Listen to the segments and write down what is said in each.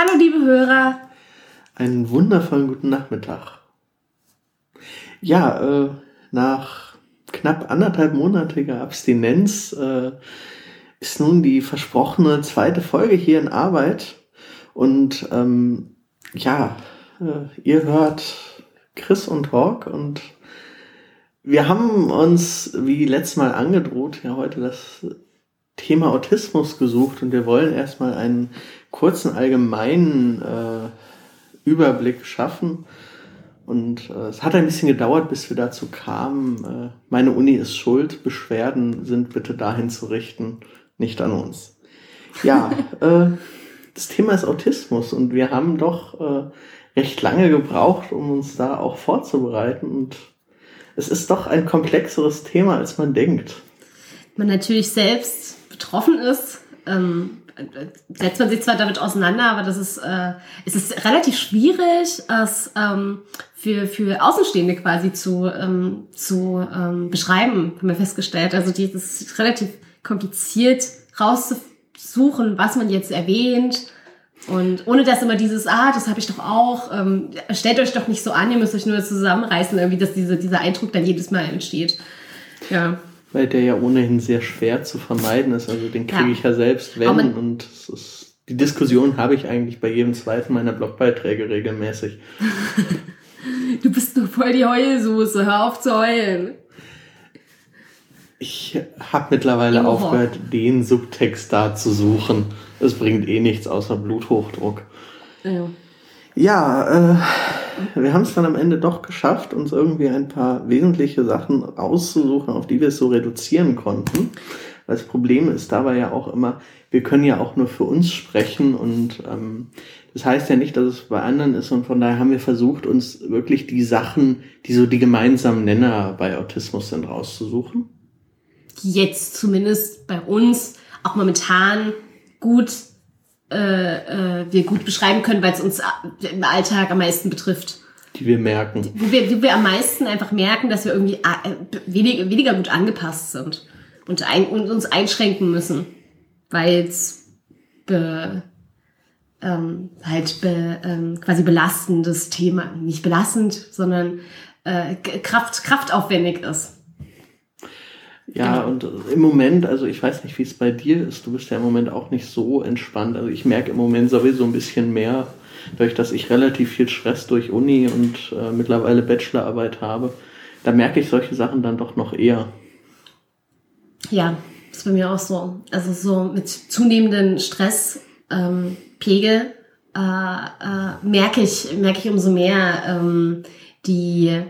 Hallo, liebe Hörer. Einen wundervollen guten Nachmittag. Ja, äh, nach knapp anderthalbmonatiger Abstinenz äh, ist nun die versprochene zweite Folge hier in Arbeit. Und ähm, ja, äh, ihr hört Chris und Hawk und wir haben uns, wie letztes Mal angedroht, ja heute das Thema Autismus gesucht und wir wollen erstmal einen kurzen allgemeinen äh, Überblick schaffen. Und äh, es hat ein bisschen gedauert, bis wir dazu kamen. Äh, meine Uni ist schuld, Beschwerden sind bitte dahin zu richten, nicht an uns. Ja, äh, das Thema ist Autismus und wir haben doch äh, recht lange gebraucht, um uns da auch vorzubereiten. Und es ist doch ein komplexeres Thema, als man denkt. Man natürlich selbst betroffen ist, ähm, setzt man sich zwar damit auseinander, aber das ist, äh, es ist relativ schwierig, es ähm, für, für Außenstehende quasi zu, ähm, zu ähm, beschreiben, haben wir festgestellt. Also die, das ist relativ kompliziert rauszusuchen, was man jetzt erwähnt. Und ohne dass immer dieses, ah, das habe ich doch auch, ähm, stellt euch doch nicht so an, ihr müsst euch nur zusammenreißen, irgendwie, dass diese, dieser Eindruck dann jedes Mal entsteht. Ja. Weil der ja ohnehin sehr schwer zu vermeiden ist. Also den kriege ja. ich ja selbst, wenn. Und ist, die Diskussion habe ich eigentlich bei jedem zweiten meiner Blogbeiträge regelmäßig. du bist nur voll die Heulsoße, hör auf zu heulen. Ich habe mittlerweile Oho. aufgehört, den Subtext da zu suchen. Es bringt eh nichts außer Bluthochdruck. Ja. Ja, äh, wir haben es dann am Ende doch geschafft, uns irgendwie ein paar wesentliche Sachen auszusuchen, auf die wir es so reduzieren konnten. Das Problem ist dabei ja auch immer, wir können ja auch nur für uns sprechen und ähm, das heißt ja nicht, dass es bei anderen ist und von daher haben wir versucht, uns wirklich die Sachen, die so die gemeinsamen Nenner bei Autismus sind, rauszusuchen. Jetzt zumindest bei uns auch momentan gut äh, äh, wir gut beschreiben können, weil es uns im Alltag am meisten betrifft. Die wir merken. Wo wir, wo wir am meisten einfach merken, dass wir irgendwie äh, weniger, weniger gut angepasst sind und, ein, und uns einschränken müssen, weil es be, ähm, halt be, ähm, quasi belastendes Thema, nicht belastend, sondern äh, Kraft, kraftaufwendig ist. Ja, und im Moment, also ich weiß nicht, wie es bei dir ist, du bist ja im Moment auch nicht so entspannt. Also ich merke im Moment sowieso ein bisschen mehr, dadurch, dass ich relativ viel Stress durch Uni und äh, mittlerweile Bachelorarbeit habe. Da merke ich solche Sachen dann doch noch eher. Ja, ist bei mir auch so. Also so mit zunehmendem Stresspegel ähm, Pegel, äh, äh, merke ich, merke ich umso mehr ähm, die,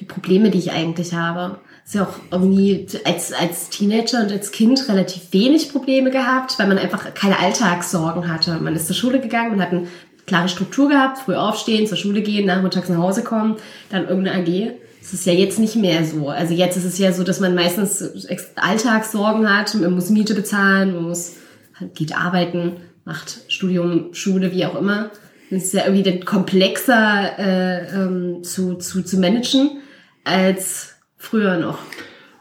die Probleme, die ich eigentlich habe ist ja auch irgendwie als, als Teenager und als Kind relativ wenig Probleme gehabt, weil man einfach keine Alltagssorgen hatte. Man ist zur Schule gegangen, man hat eine klare Struktur gehabt, früh aufstehen, zur Schule gehen, nachmittags nach Hause kommen, dann irgendeine AG. Das ist ja jetzt nicht mehr so. Also jetzt ist es ja so, dass man meistens Alltagssorgen hat, man muss Miete bezahlen, man muss, geht arbeiten, macht Studium, Schule, wie auch immer. Das ist ja irgendwie dann komplexer äh, ähm, zu, zu, zu managen als früher noch.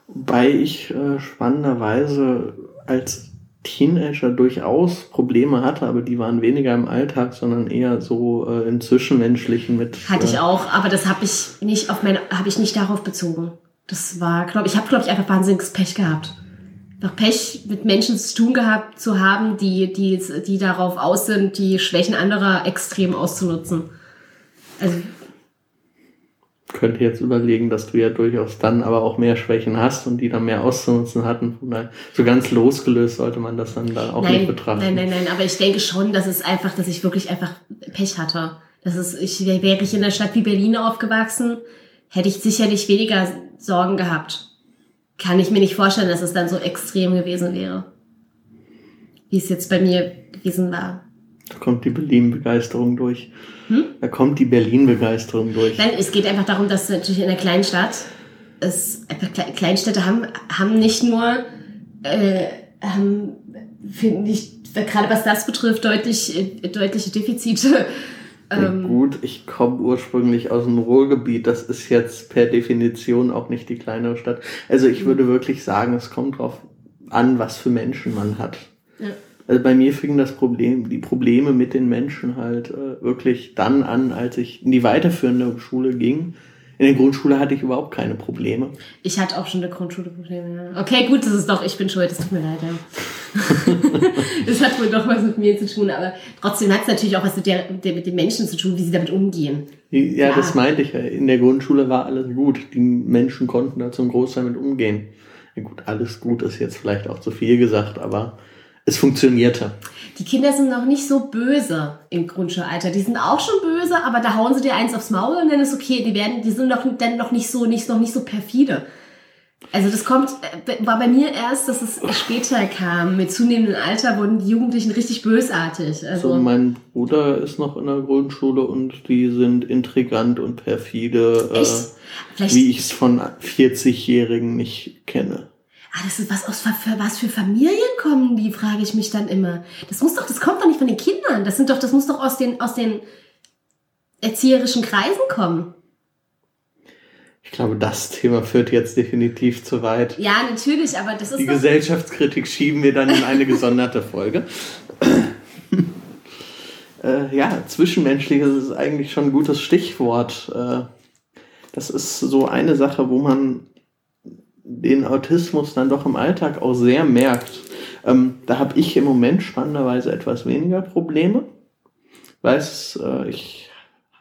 Wobei ich äh, spannenderweise als Teenager durchaus Probleme hatte, aber die waren weniger im Alltag, sondern eher so äh, im Zwischenmenschlichen mit. Hatte ich äh, auch, aber das habe ich nicht auf meine, habe ich nicht darauf bezogen. Das war, glaube ich, habe glaube ich einfach wahnsinniges Pech gehabt. Noch Pech mit Menschen zu tun gehabt zu haben, die die die darauf aus sind, die Schwächen anderer extrem auszunutzen. Also könnte jetzt überlegen, dass du ja durchaus dann aber auch mehr Schwächen hast und die dann mehr auszunutzen hatten. So ganz losgelöst sollte man das dann da auch nein, nicht betrachten. Nein, nein, nein, aber ich denke schon, dass es einfach, dass ich wirklich einfach Pech hatte. Das ist, ich wäre ich in einer Stadt wie Berlin aufgewachsen, hätte ich sicherlich weniger Sorgen gehabt. Kann ich mir nicht vorstellen, dass es dann so extrem gewesen wäre. Wie es jetzt bei mir gewesen war. Da kommt die Berlin-Begeisterung durch. Hm? Da kommt die Berlin-Begeisterung durch. Nein, es geht einfach darum, dass natürlich in einer kleinen Stadt es einfach Kleinstädte haben, haben nicht nur äh, haben, finde ich, gerade was das betrifft, deutlich, äh, deutliche Defizite. Ja, ähm, gut, ich komme ursprünglich aus dem Ruhrgebiet. Das ist jetzt per Definition auch nicht die kleinere Stadt. Also ich hm. würde wirklich sagen, es kommt drauf an, was für Menschen man hat. Ja. Also bei mir fing das Problem, die Probleme mit den Menschen halt äh, wirklich dann an, als ich in die weiterführende Schule ging. In der Grundschule hatte ich überhaupt keine Probleme. Ich hatte auch schon in der Grundschule Probleme. Ja. Okay, gut, das ist doch, ich bin schuld, das tut mir leid. Ja. das hat wohl doch was mit mir zu tun, aber trotzdem hat es natürlich auch was mit, der, der, mit den Menschen zu tun, wie sie damit umgehen. Ja, ja, das meinte ich ja. In der Grundschule war alles gut. Die Menschen konnten da zum Großteil mit umgehen. Ja gut, alles gut ist jetzt vielleicht auch zu viel gesagt, aber es funktionierte. Die Kinder sind noch nicht so böse im Grundschulalter. Die sind auch schon böse, aber da hauen sie dir eins aufs Maul und dann ist okay. Die werden, die sind noch, dann noch nicht so, nicht, noch nicht so perfide. Also das kommt, äh, war bei mir erst, dass es später kam. Mit zunehmendem Alter wurden die Jugendlichen richtig bösartig. Also so, mein Bruder ist noch in der Grundschule und die sind intrigant und perfide, äh, wie ich es von 40-Jährigen nicht kenne ah, das ist was aus für was für Familien kommen, die frage ich mich dann immer. Das muss doch, das kommt doch nicht von den Kindern. Das sind doch, das muss doch aus den aus den erzieherischen Kreisen kommen. Ich glaube, das Thema führt jetzt definitiv zu weit. Ja, natürlich, aber das ist die Gesellschaftskritik schieben wir dann in eine gesonderte Folge. äh, ja, zwischenmenschliches ist eigentlich schon ein gutes Stichwort. Äh, das ist so eine Sache, wo man den Autismus dann doch im Alltag auch sehr merkt. Ähm, da habe ich im Moment spannenderweise etwas weniger Probleme. Weiß, äh, ich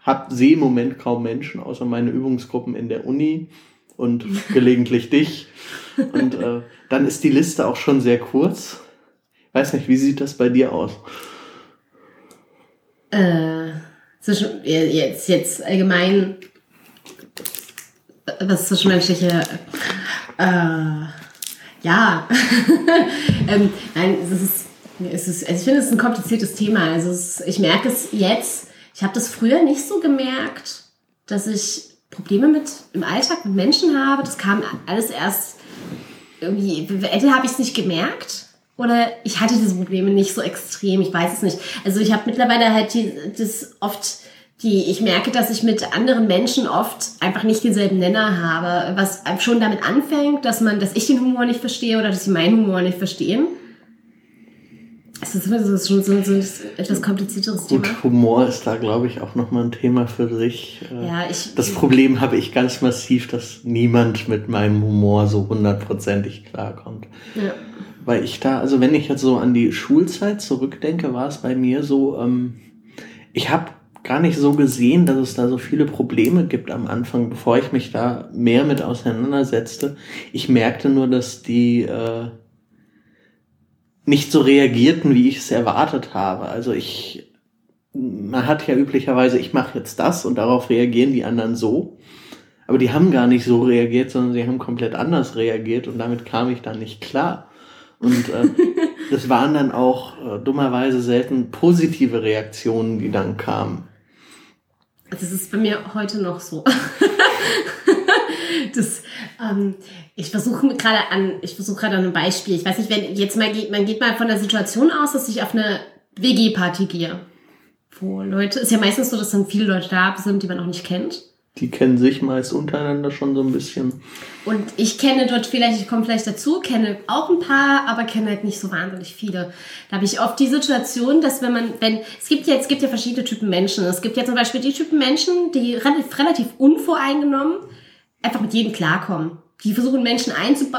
hab, sehe im Moment kaum Menschen, außer meine Übungsgruppen in der Uni und gelegentlich dich. Und äh, dann ist die Liste auch schon sehr kurz. Weiß nicht, wie sieht das bei dir aus? Äh, zwischen, jetzt, jetzt allgemein, was zwischenmenschliche äh, ja, ähm, nein, es ist, es ist, also ich finde, es ist ein kompliziertes Thema. Also es, ich merke es jetzt, ich habe das früher nicht so gemerkt, dass ich Probleme mit im Alltag mit Menschen habe. Das kam alles erst irgendwie, entweder habe ich es nicht gemerkt oder ich hatte diese Probleme nicht so extrem, ich weiß es nicht. Also ich habe mittlerweile halt die, das oft die ich merke, dass ich mit anderen Menschen oft einfach nicht denselben Nenner habe, was schon damit anfängt, dass man, dass ich den Humor nicht verstehe oder dass sie meinen Humor nicht verstehen. Es ist, das ist schon so, so ein etwas komplizierteres Thema. Und Humor ist da, glaube ich, auch nochmal ein Thema für sich. Äh, ja, ich, das Problem habe ich ganz massiv, dass niemand mit meinem Humor so hundertprozentig klarkommt. Ja. Weil ich da, also wenn ich jetzt so an die Schulzeit zurückdenke, war es bei mir so, ähm, ich habe gar nicht so gesehen, dass es da so viele Probleme gibt am Anfang, bevor ich mich da mehr mit auseinandersetzte. Ich merkte nur, dass die äh, nicht so reagierten, wie ich es erwartet habe. Also ich, man hat ja üblicherweise, ich mache jetzt das und darauf reagieren die anderen so. Aber die haben gar nicht so reagiert, sondern sie haben komplett anders reagiert und damit kam ich dann nicht klar. Und äh, das waren dann auch äh, dummerweise selten positive Reaktionen, die dann kamen. Das ist bei mir heute noch so. das, ähm, ich versuche gerade an, ich versuche gerade an einem Beispiel. Ich weiß nicht, wenn jetzt mal geht, man geht mal von der Situation aus, dass ich auf eine WG-Party gehe. Wo Leute, ist ja meistens so, dass dann viele Leute da sind, die man auch nicht kennt die kennen sich meist untereinander schon so ein bisschen. Und ich kenne dort vielleicht, ich komme vielleicht dazu, kenne auch ein paar, aber kenne halt nicht so wahnsinnig viele. Da habe ich oft die Situation, dass wenn man, wenn, es gibt ja, es gibt ja verschiedene Typen Menschen. Es gibt ja zum Beispiel die Typen Menschen, die relativ, relativ unvoreingenommen einfach mit jedem klarkommen. Die versuchen Menschen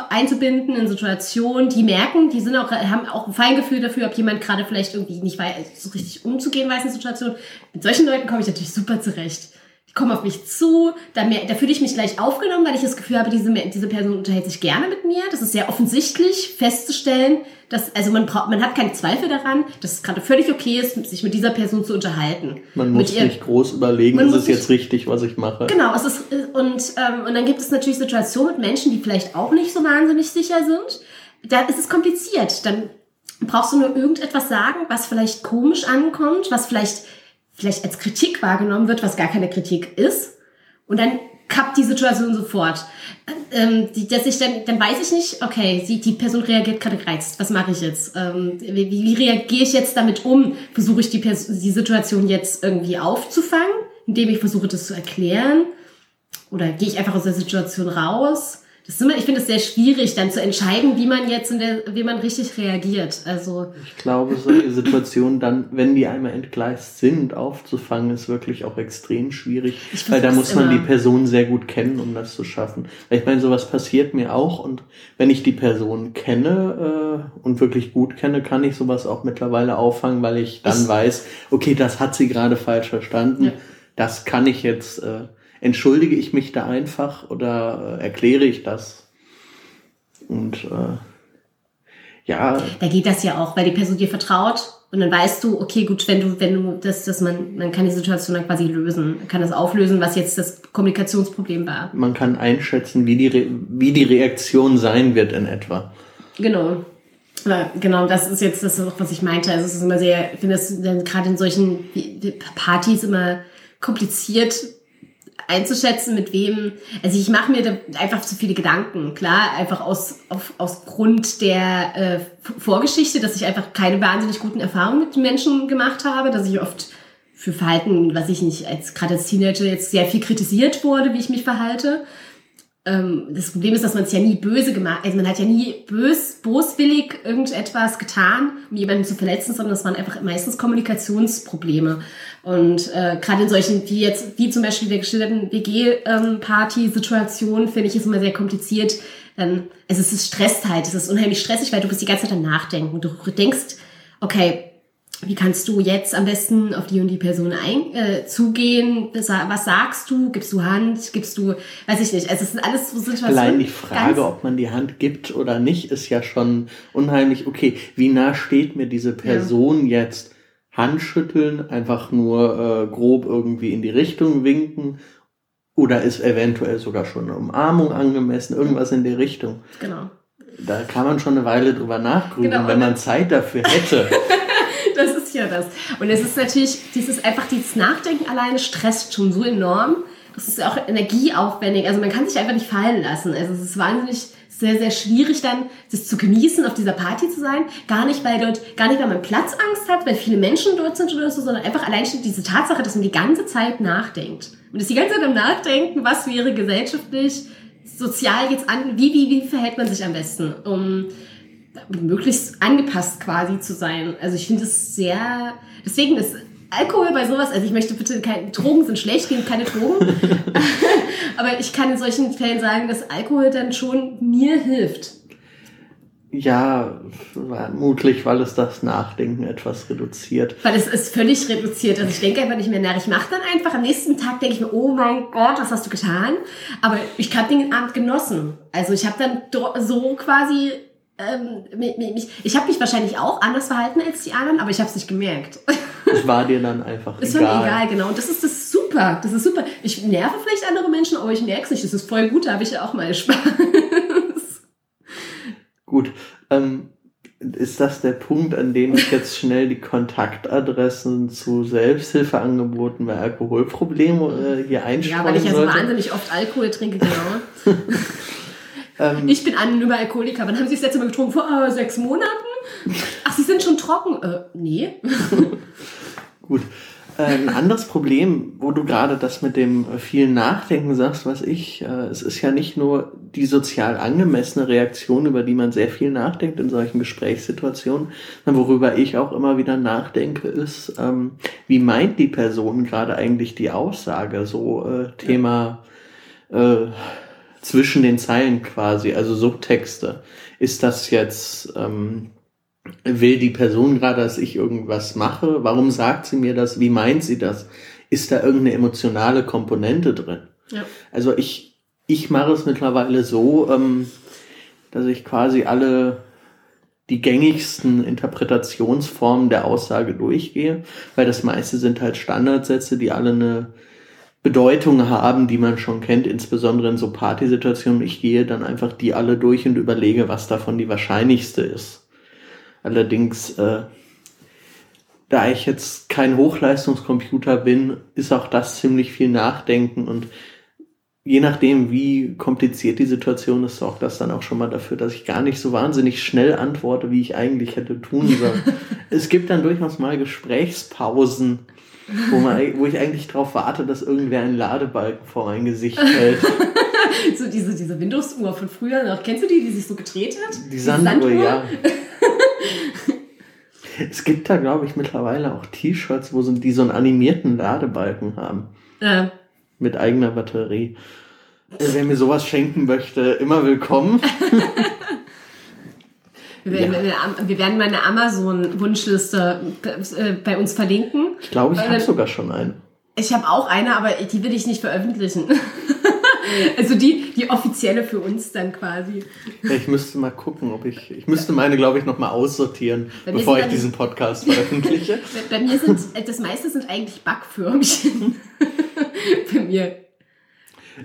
einzubinden in Situationen, die merken, die sind auch, haben auch ein Feingefühl dafür, ob jemand gerade vielleicht irgendwie nicht weiß, so richtig umzugehen weiß in Situationen. Mit solchen Leuten komme ich natürlich super zurecht kommen auf mich zu, da, mehr, da fühle ich mich gleich aufgenommen, weil ich das Gefühl habe, diese, diese Person unterhält sich gerne mit mir. Das ist sehr offensichtlich festzustellen, dass, also man braucht, man hat keine Zweifel daran, dass es gerade völlig okay ist, sich mit dieser Person zu unterhalten. Man muss ihr, nicht groß überlegen, ist es jetzt richtig, was ich mache. Genau, es ist, und, ähm, und dann gibt es natürlich Situationen mit Menschen, die vielleicht auch nicht so wahnsinnig sicher sind. Da ist es kompliziert. Dann brauchst du nur irgendetwas sagen, was vielleicht komisch ankommt, was vielleicht vielleicht als Kritik wahrgenommen wird, was gar keine Kritik ist. Und dann kappt die Situation sofort. Ähm, die, dass ich dann, dann weiß ich nicht, okay, sie, die Person reagiert gerade gereizt. Was mache ich jetzt? Ähm, wie, wie reagiere ich jetzt damit um? Versuche ich die, die Situation jetzt irgendwie aufzufangen, indem ich versuche, das zu erklären? Oder gehe ich einfach aus der Situation raus? Das ist immer, ich finde es sehr schwierig, dann zu entscheiden, wie man jetzt in der, wie man richtig reagiert. Also ich glaube, solche Situationen dann, wenn die einmal entgleist sind, aufzufangen, ist wirklich auch extrem schwierig, weil da muss man immer. die Person sehr gut kennen, um das zu schaffen. Weil ich meine, sowas passiert mir auch und wenn ich die Person kenne äh, und wirklich gut kenne, kann ich sowas auch mittlerweile auffangen, weil ich dann ich weiß, okay, das hat sie gerade falsch verstanden. Ja. Das kann ich jetzt äh, entschuldige ich mich da einfach oder äh, erkläre ich das? Und äh, ja. Da geht das ja auch, weil die Person dir vertraut und dann weißt du, okay, gut, wenn du, wenn du das, dass man, man kann die Situation dann quasi lösen, man kann das auflösen, was jetzt das Kommunikationsproblem war. Man kann einschätzen, wie die, Re wie die Reaktion sein wird in etwa. Genau. Genau, das ist jetzt das, was ich meinte. Also es ist immer sehr, ich finde das gerade in solchen Partys immer kompliziert, einzuschätzen, mit wem. Also ich mache mir da einfach zu viele Gedanken, klar, einfach aus, auf, aus Grund der äh, Vorgeschichte, dass ich einfach keine wahnsinnig guten Erfahrungen mit Menschen gemacht habe, dass ich oft für Verhalten, was ich nicht als gerade als Teenager jetzt sehr viel kritisiert wurde, wie ich mich verhalte ähm, das Problem ist, dass man es ja nie böse gemacht, also man hat ja nie bös, boswillig irgendetwas getan, um jemanden zu verletzen, sondern es waren einfach meistens Kommunikationsprobleme. Und äh, gerade in solchen, wie jetzt, wie zum Beispiel der geschilderten WG-Party-Situation, finde ich es immer sehr kompliziert. Dann, also es ist stresst halt, es ist unheimlich stressig, weil du bist die ganze Zeit am Nachdenken. Du denkst, okay, wie kannst du jetzt am besten auf die und die Person ein, äh, zugehen? Was sagst du? Gibst du Hand? Gibst du, weiß ich nicht. Also es sind alles so Situationen. Allein die Frage, ob man die Hand gibt oder nicht, ist ja schon unheimlich. Okay, wie nah steht mir diese Person ja. jetzt? Handschütteln, einfach nur äh, grob irgendwie in die Richtung winken oder ist eventuell sogar schon eine Umarmung angemessen, irgendwas in die Richtung. Genau. Da kann man schon eine Weile drüber nachgrübeln, genau. wenn man Zeit dafür hätte. ja das. Und es ist natürlich, dieses einfach dieses Nachdenken alleine stresst schon so enorm. Das ist auch energieaufwendig. Also man kann sich einfach nicht fallen lassen. Also es ist wahnsinnig sehr, sehr schwierig dann, das zu genießen, auf dieser Party zu sein. Gar nicht, weil dort, gar nicht, weil man Platzangst hat, weil viele Menschen dort sind oder so, sondern einfach allein schon diese Tatsache, dass man die ganze Zeit nachdenkt. Man ist die ganze Zeit am Nachdenken, was wäre gesellschaftlich, sozial jetzt an, wie, wie, wie verhält man sich am besten, um möglichst angepasst quasi zu sein. Also ich finde es sehr, deswegen ist Alkohol bei sowas, also ich möchte bitte keine Drogen sind schlecht, gegen keine Drogen. Aber ich kann in solchen Fällen sagen, dass Alkohol dann schon mir hilft. Ja, vermutlich, weil es das Nachdenken etwas reduziert. Weil es ist völlig reduziert. Also ich denke einfach nicht mehr nach. Ich mache dann einfach, am nächsten Tag denke ich mir, oh mein Gott, was hast du getan? Aber ich habe den Abend genossen. Also ich habe dann so quasi ähm, mich, ich habe mich wahrscheinlich auch anders verhalten als die anderen, aber ich habe es nicht gemerkt. Es war dir dann einfach es egal. War mir egal, genau. Und das ist das super. Das ist super. Ich nerve vielleicht andere Menschen, aber ich merke es nicht. Das ist voll gut. Da habe ich ja auch mal Spaß. Gut. Ähm, ist das der Punkt, an dem ich jetzt schnell die Kontaktadressen zu Selbsthilfeangeboten bei Alkoholproblemen äh, hier einstellen Ja, weil ich ja so wahnsinnig oft Alkohol trinke, genau. Ähm, ich bin anonymer Alkoholiker. Wann haben Sie das letzte Mal getrunken? Vor äh, sechs Monaten? Ach, Sie sind schon trocken? Äh, nee. Gut. Äh, ein anderes Problem, wo du gerade das mit dem vielen Nachdenken sagst, was ich, äh, es ist ja nicht nur die sozial angemessene Reaktion, über die man sehr viel nachdenkt in solchen Gesprächssituationen, sondern worüber ich auch immer wieder nachdenke, ist, ähm, wie meint die Person gerade eigentlich die Aussage? So äh, Thema äh, zwischen den Zeilen quasi, also Subtexte. Ist das jetzt, ähm, will die Person gerade, dass ich irgendwas mache? Warum sagt sie mir das? Wie meint sie das? Ist da irgendeine emotionale Komponente drin? Ja. Also ich, ich mache es mittlerweile so, ähm, dass ich quasi alle die gängigsten Interpretationsformen der Aussage durchgehe, weil das meiste sind halt Standardsätze, die alle eine Bedeutung haben, die man schon kennt, insbesondere in so Partysituationen. Ich gehe dann einfach die alle durch und überlege, was davon die wahrscheinlichste ist. Allerdings, äh, da ich jetzt kein Hochleistungscomputer bin, ist auch das ziemlich viel Nachdenken und je nachdem, wie kompliziert die Situation ist, sorgt das dann auch schon mal dafür, dass ich gar nicht so wahnsinnig schnell antworte, wie ich eigentlich hätte tun sollen. es gibt dann durchaus mal Gesprächspausen, wo, man, wo ich eigentlich darauf warte, dass irgendwer einen Ladebalken vor mein Gesicht hält. so diese, diese Windows-Uhr von früher noch. Kennst du die, die sich so gedreht hat? Die Sanduhr, ja. es gibt da, glaube ich, mittlerweile auch T-Shirts, wo so, die so einen animierten Ladebalken haben. Ja. Mit eigener Batterie. Wer mir sowas schenken möchte, immer willkommen. Wir werden, ja. wir werden meine Amazon-Wunschliste äh, bei uns verlinken. Ich glaube, ich habe sogar schon eine. Ich habe auch eine, aber die will ich nicht veröffentlichen. also die, die offizielle für uns dann quasi. Ich müsste mal gucken, ob ich. Ich müsste meine, glaube ich, nochmal aussortieren, bevor ich diesen Podcast veröffentliche. bei, mir sind das meiste sind eigentlich Backförmchen. bei mir.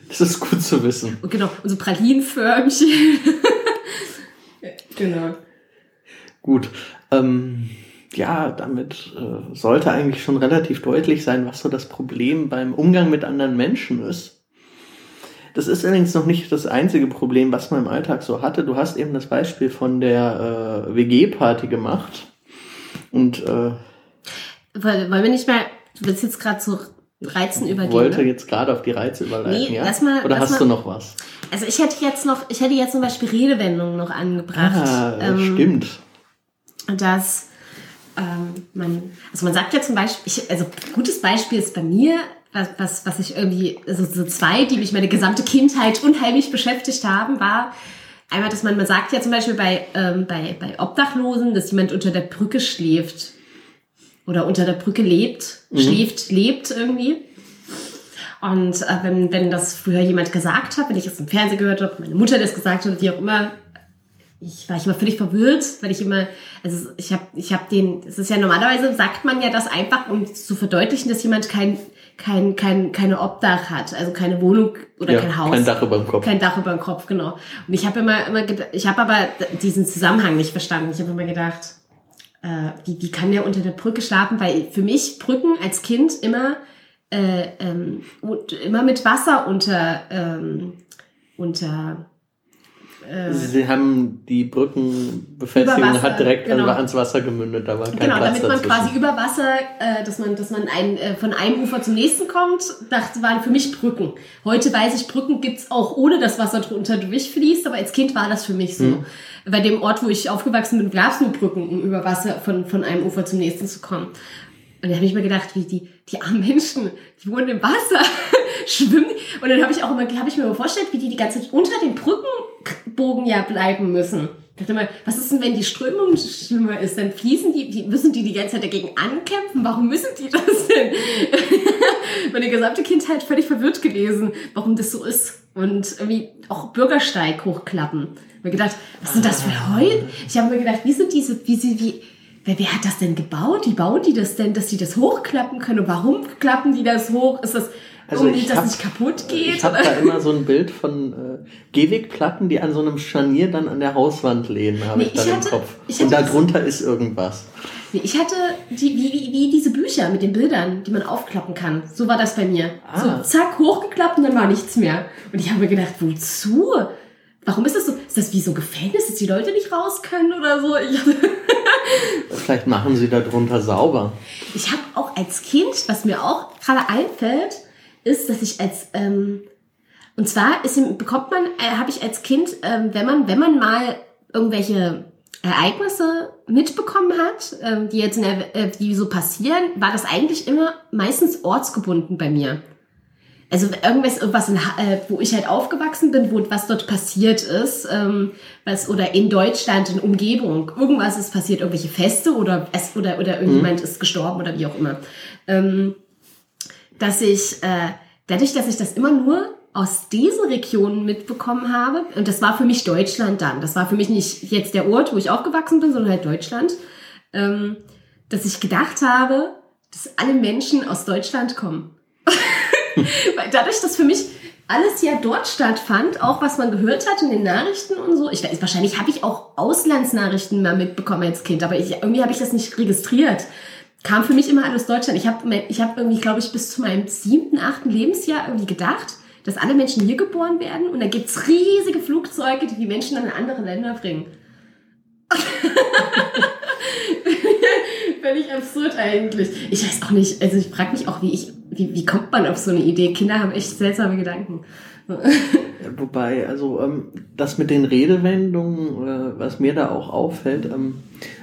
Das ist gut zu wissen. Und genau, und so Pralinenförmchen. genau. Gut. Ähm, ja, damit äh, sollte eigentlich schon relativ deutlich sein, was so das Problem beim Umgang mit anderen Menschen ist. Das ist allerdings noch nicht das einzige Problem, was man im Alltag so hatte. Du hast eben das Beispiel von der äh, WG-Party gemacht. Und äh, wollen wir nicht mal, du willst jetzt gerade so Reizen übergehen. Ich wollte ne? jetzt gerade auf die Reize überleiten, nee, ja? Lass mal, Oder lass hast mal, du noch was? Also ich hätte jetzt noch, ich hätte jetzt zum Beispiel Redewendungen noch angebracht. Ah, ähm, stimmt dass ähm, man, also man sagt ja zum Beispiel, ich, also gutes Beispiel ist bei mir, was, was, was ich irgendwie, also so zwei, die mich meine gesamte Kindheit unheimlich beschäftigt haben, war einmal, dass man, man sagt ja zum Beispiel bei, ähm, bei, bei Obdachlosen, dass jemand unter der Brücke schläft oder unter der Brücke lebt, mhm. schläft, lebt irgendwie. Und äh, wenn, wenn das früher jemand gesagt hat, wenn ich es im Fernsehen gehört habe, meine Mutter das gesagt hat, wie auch immer, ich war ich immer völlig verwirrt, weil ich immer, also ich habe ich hab den, es ist ja normalerweise sagt man ja das einfach, um zu verdeutlichen, dass jemand kein kein kein keine Obdach hat, also keine Wohnung oder ja, kein Haus, kein Dach über dem Kopf, kein Dach über dem Kopf, genau. Und ich habe immer immer ich habe aber diesen Zusammenhang nicht verstanden. Ich habe immer gedacht, äh, wie wie kann der unter der Brücke schlafen? Weil für mich Brücken als Kind immer äh, ähm, immer mit Wasser unter ähm, unter äh, Sie haben die Brückenbefestigung hat direkt genau. ans Wasser gemündet, da war kein Genau, Platz damit man dazwischen. quasi über Wasser, äh, dass man, dass man ein, äh, von einem Ufer zum nächsten kommt, das waren für mich Brücken. Heute weiß ich, Brücken gibt's auch ohne das Wasser drunter durchfließt, aber als Kind war das für mich so. Hm. Bei dem Ort, wo ich aufgewachsen bin, gab's nur Brücken, um über Wasser von, von einem Ufer zum nächsten zu kommen. Und da habe ich mir gedacht, wie die, die armen Menschen, die wohnen im Wasser, schwimmen. Und dann habe ich auch immer, habe ich mir vorgestellt, wie die die ganze Zeit unter den Brücken Bogen ja bleiben müssen. Ich dachte mal, was ist denn, wenn die Strömung schlimmer ist? Dann fließen die, die, müssen die die ganze Zeit dagegen ankämpfen? Warum müssen die das denn? Meine gesamte Kindheit völlig verwirrt gewesen, warum das so ist. Und irgendwie auch Bürgersteig hochklappen. Ich habe gedacht, was sind das für Heu? Ich habe mir gedacht, wie sind diese, wie sie, wie, wer, wer hat das denn gebaut? Wie bauen die das denn, dass sie das hochklappen können? Und warum klappen die das hoch? Ist das, also um nicht, dass es kaputt geht? Ich habe da immer so ein Bild von äh, Gehwegplatten, die an so einem Scharnier dann an der Hauswand lehnen, habe nee, ich dann ich im Kopf. Und darunter ist irgendwas. Nee, ich hatte die, wie, wie, wie diese Bücher mit den Bildern, die man aufklappen kann. So war das bei mir. Ah. So zack, hochgeklappt und dann war nichts mehr. Und ich habe mir gedacht, wozu? Warum ist das so? Ist das wie so ein Gefängnis, dass die Leute nicht raus können oder so? Vielleicht machen sie da drunter sauber. Ich habe auch als Kind, was mir auch gerade einfällt, ist, dass ich als ähm, und zwar ist, bekommt man, äh, habe ich als Kind, ähm, wenn man, wenn man mal irgendwelche Ereignisse mitbekommen hat, ähm, die jetzt in der, äh, die so passieren, war das eigentlich immer meistens ortsgebunden bei mir. Also irgendwas, irgendwas in, äh, wo ich halt aufgewachsen bin, wo was dort passiert ist, ähm, was oder in Deutschland in Umgebung, irgendwas ist passiert, irgendwelche Feste oder es oder oder irgendjemand mhm. ist gestorben oder wie auch immer. Ähm, dass ich äh, dadurch, dass ich das immer nur aus diesen Regionen mitbekommen habe, und das war für mich Deutschland dann, das war für mich nicht jetzt der Ort, wo ich aufgewachsen bin, sondern halt Deutschland, ähm, dass ich gedacht habe, dass alle Menschen aus Deutschland kommen. Weil dadurch, dass für mich alles ja dort stattfand, auch was man gehört hat in den Nachrichten und so. Ich weiß, wahrscheinlich habe ich auch Auslandsnachrichten mal mitbekommen als Kind, aber ich, irgendwie habe ich das nicht registriert kam für mich immer alles Deutschland. Ich habe ich hab irgendwie, glaube ich, bis zu meinem siebten, achten Lebensjahr irgendwie gedacht, dass alle Menschen hier geboren werden und da gibt's riesige Flugzeuge, die die Menschen dann in andere Länder bringen. völlig absurd eigentlich. Ich weiß auch nicht, also ich frage mich auch, wie ich, wie, wie kommt man auf so eine Idee? Kinder haben echt seltsame Gedanken. Wobei, also ähm, das mit den Redewendungen, äh, was mir da auch auffällt, ähm,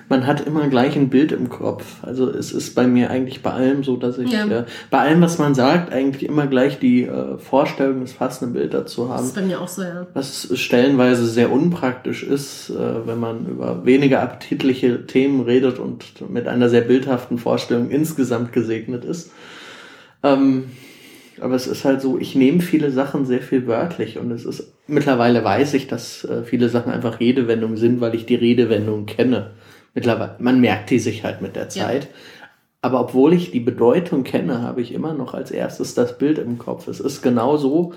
man hat immer gleich ein Bild im Kopf. Also es ist bei mir eigentlich bei allem so, dass ich Ja. äh, bei allem, was man sagt, eigentlich immer gleich die äh, Vorstellung, das passende Bild dazu Das haben. ist bei mir auch so, ja. Was stellenweise sehr unpraktisch ist, äh, wenn man über weniger appetitliche Themen redet und mit einer sehr bildhaften Vorstellung insgesamt gesegnet ist. Ähm, aber es ist halt so, ich nehme viele Sachen sehr viel wörtlich und es ist, mittlerweile weiß ich, dass äh, viele Sachen einfach Redewendungen sind, weil ich die Redewendungen kenne. Mittlerweile, man merkt die sich halt mit der Ja. Zeit. Aber obwohl ich die Bedeutung kenne, habe ich immer noch als erstes das Bild im Kopf. Es ist genau so,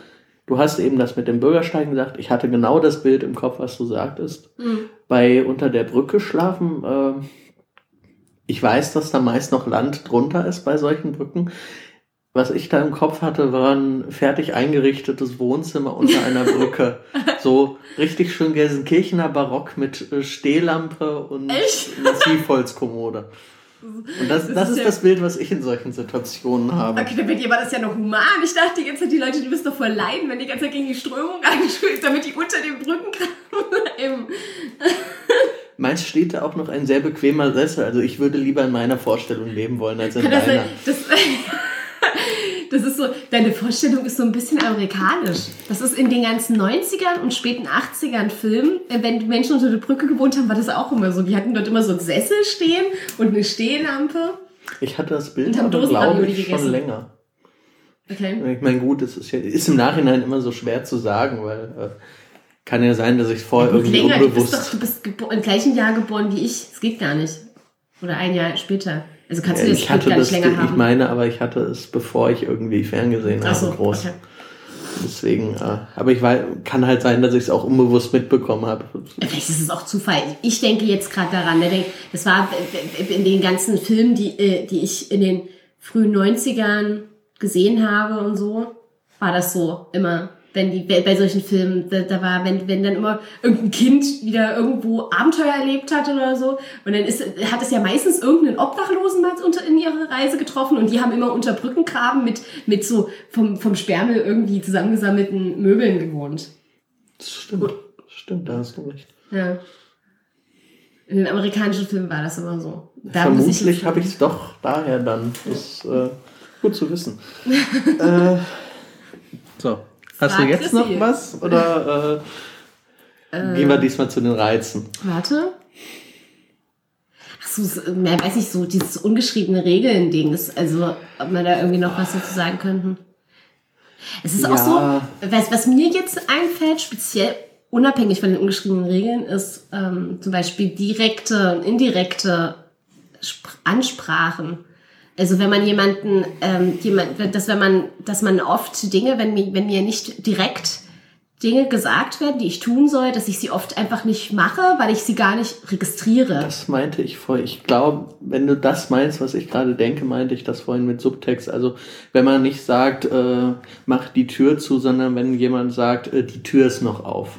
du hast eben das mit dem Bürgersteig gesagt, ich hatte genau das Bild im Kopf, was du sagtest. Mhm. Bei unter der Brücke schlafen, äh, ich weiß, dass da meist noch Land drunter ist bei solchen Brücken. Was ich da im Kopf hatte, war ein fertig eingerichtetes Wohnzimmer unter einer Brücke. so richtig schön Gelsenkirchener Barock mit äh, Stehlampe und? Massivholzkommode. Und das, Das das ist ist ja- das Bild, was ich in solchen Situationen habe. Okay, bei dir war das ja noch human. Ich dachte die ganze Zeit, die Leute, die müssen doch voll leiden, wenn die ganze Zeit gegen die Strömung angeschwimmt, damit die unter den Brückengraben bleiben. Meist steht da auch noch ein sehr bequemer Sessel. Also ich würde lieber in meiner Vorstellung leben wollen als in Kann das, deiner. sein- das, das ist so, deine Vorstellung ist so ein bisschen amerikanisch. Das ist in den ganzen 90ern und späten 80ern Filmen, äh, wenn Menschen unter der Brücke gewohnt haben, war das auch immer so. Die hatten dort immer so einen Sessel stehen und eine Stehlampe. Ich hatte das Bild aber, glaube ich, gegessen. schon länger. Okay. Ich meine, gut, es ist, ja, ist im Nachhinein immer so schwer zu sagen, weil äh, kann ja sein, dass ich es vorher Gut, irgendwie länger, du bist unbewusst... doch, du bist im gleichen Jahr geboren wie ich. Das geht gar nicht. Oder ein Jahr später. Also kannst du das ich hatte das, nicht länger ich haben. meine, aber ich hatte es, bevor ich irgendwie Ferngesehen Ach so, habe, groß. okay. Deswegen, äh, aber ich weiß, kann halt sein, dass ich es auch unbewusst mitbekommen habe. Vielleicht ist es auch Zufall. Ich denke jetzt gerade daran. ne, Das war in den ganzen Filmen, die, äh, die ich in den frühen 90ern gesehen habe und so, war das so immer. Wenn die, bei solchen Filmen, da, da war, wenn, wenn dann immer irgendein Kind wieder irgendwo Abenteuer erlebt hat oder so, und dann ist, hat es ja meistens irgendeinen Obdachlosen mal unter, in ihrer Reise getroffen und die haben immer unter Brückengraben mit, mit so vom, vom Sperrmüll irgendwie zusammengesammelten Möbeln gewohnt. Das stimmt. Stimmt, da hast du recht. Ja. In den amerikanischen Filmen war das immer so. Da Vermutlich habe ich es doch daher dann. Das ist äh, gut zu wissen. äh, so. Hast du Frag jetzt noch Chrissy. was? Oder äh, gehen wir diesmal zu den Reizen? Warte. Ach so, mehr weiß ich so, dieses ungeschriebene Regeln-Ding ist, also, ob wir da irgendwie noch was dazu sagen könnten. Es ist auch Ja. so, was, was mir jetzt einfällt, speziell unabhängig von den ungeschriebenen Regeln, ist ähm, zum Beispiel direkte und indirekte Sp Ansprachen. Also wenn man jemanden, ähm, jemand, dass wenn man, dass man oft Dinge, wenn mir, wenn mir nicht direkt Dinge gesagt werden, die ich tun soll, dass ich sie oft einfach nicht mache, weil ich sie gar nicht registriere. Das meinte ich vorhin. Ich glaube, wenn du das meinst, was ich gerade denke, meinte ich das vorhin mit Subtext. Also wenn man nicht sagt, äh, mach die Tür zu, sondern wenn jemand sagt, äh, die Tür ist noch auf.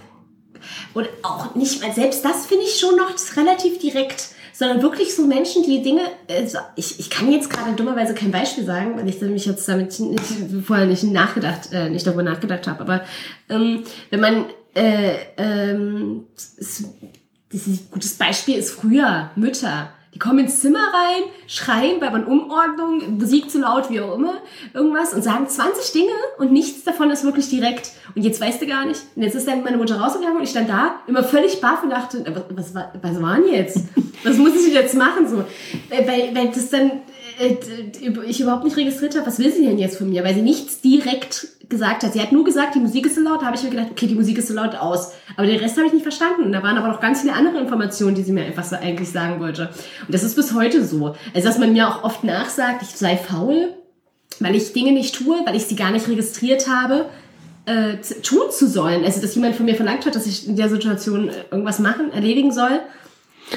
Und auch nicht mal, selbst das finde ich schon noch relativ direkt, sondern wirklich so Menschen, die Dinge, also ich, ich kann jetzt gerade dummerweise kein Beispiel sagen, weil ich mich jetzt damit nicht, vorher nicht nachgedacht, äh, nicht darüber nachgedacht habe, aber ähm, wenn man, äh, ähm, das ist ein gutes Beispiel ist früher Mütter. Die kommen ins Zimmer rein, schreien bei einer Umordnung, Musik zu laut, wie auch immer, irgendwas und sagen 20 Dinge und nichts davon ist wirklich direkt. Und jetzt weißt du gar nicht. Und jetzt ist dann meine Mutter rausgegangen und ich stand da, immer völlig baff und dachte, äh, was, was, was war denn jetzt? Was muss ich jetzt machen? So, Weil, weil, das dann äh, ich überhaupt nicht registriert habe, was will sie denn jetzt von mir? Weil sie nichts direkt gesagt hat. Sie hat nur gesagt, die Musik ist so laut. Da habe ich mir gedacht, okay, die Musik ist so laut aus. Aber den Rest habe ich nicht verstanden. Und da waren aber noch ganz viele andere Informationen, die sie mir einfach so eigentlich sagen wollte. Und das ist bis heute so. Also, dass man mir auch oft nachsagt, ich sei faul, weil ich Dinge nicht tue, weil ich sie gar nicht registriert habe, äh, tun zu sollen. Also, dass jemand von mir verlangt hat, dass ich in der Situation äh, irgendwas machen, erledigen soll,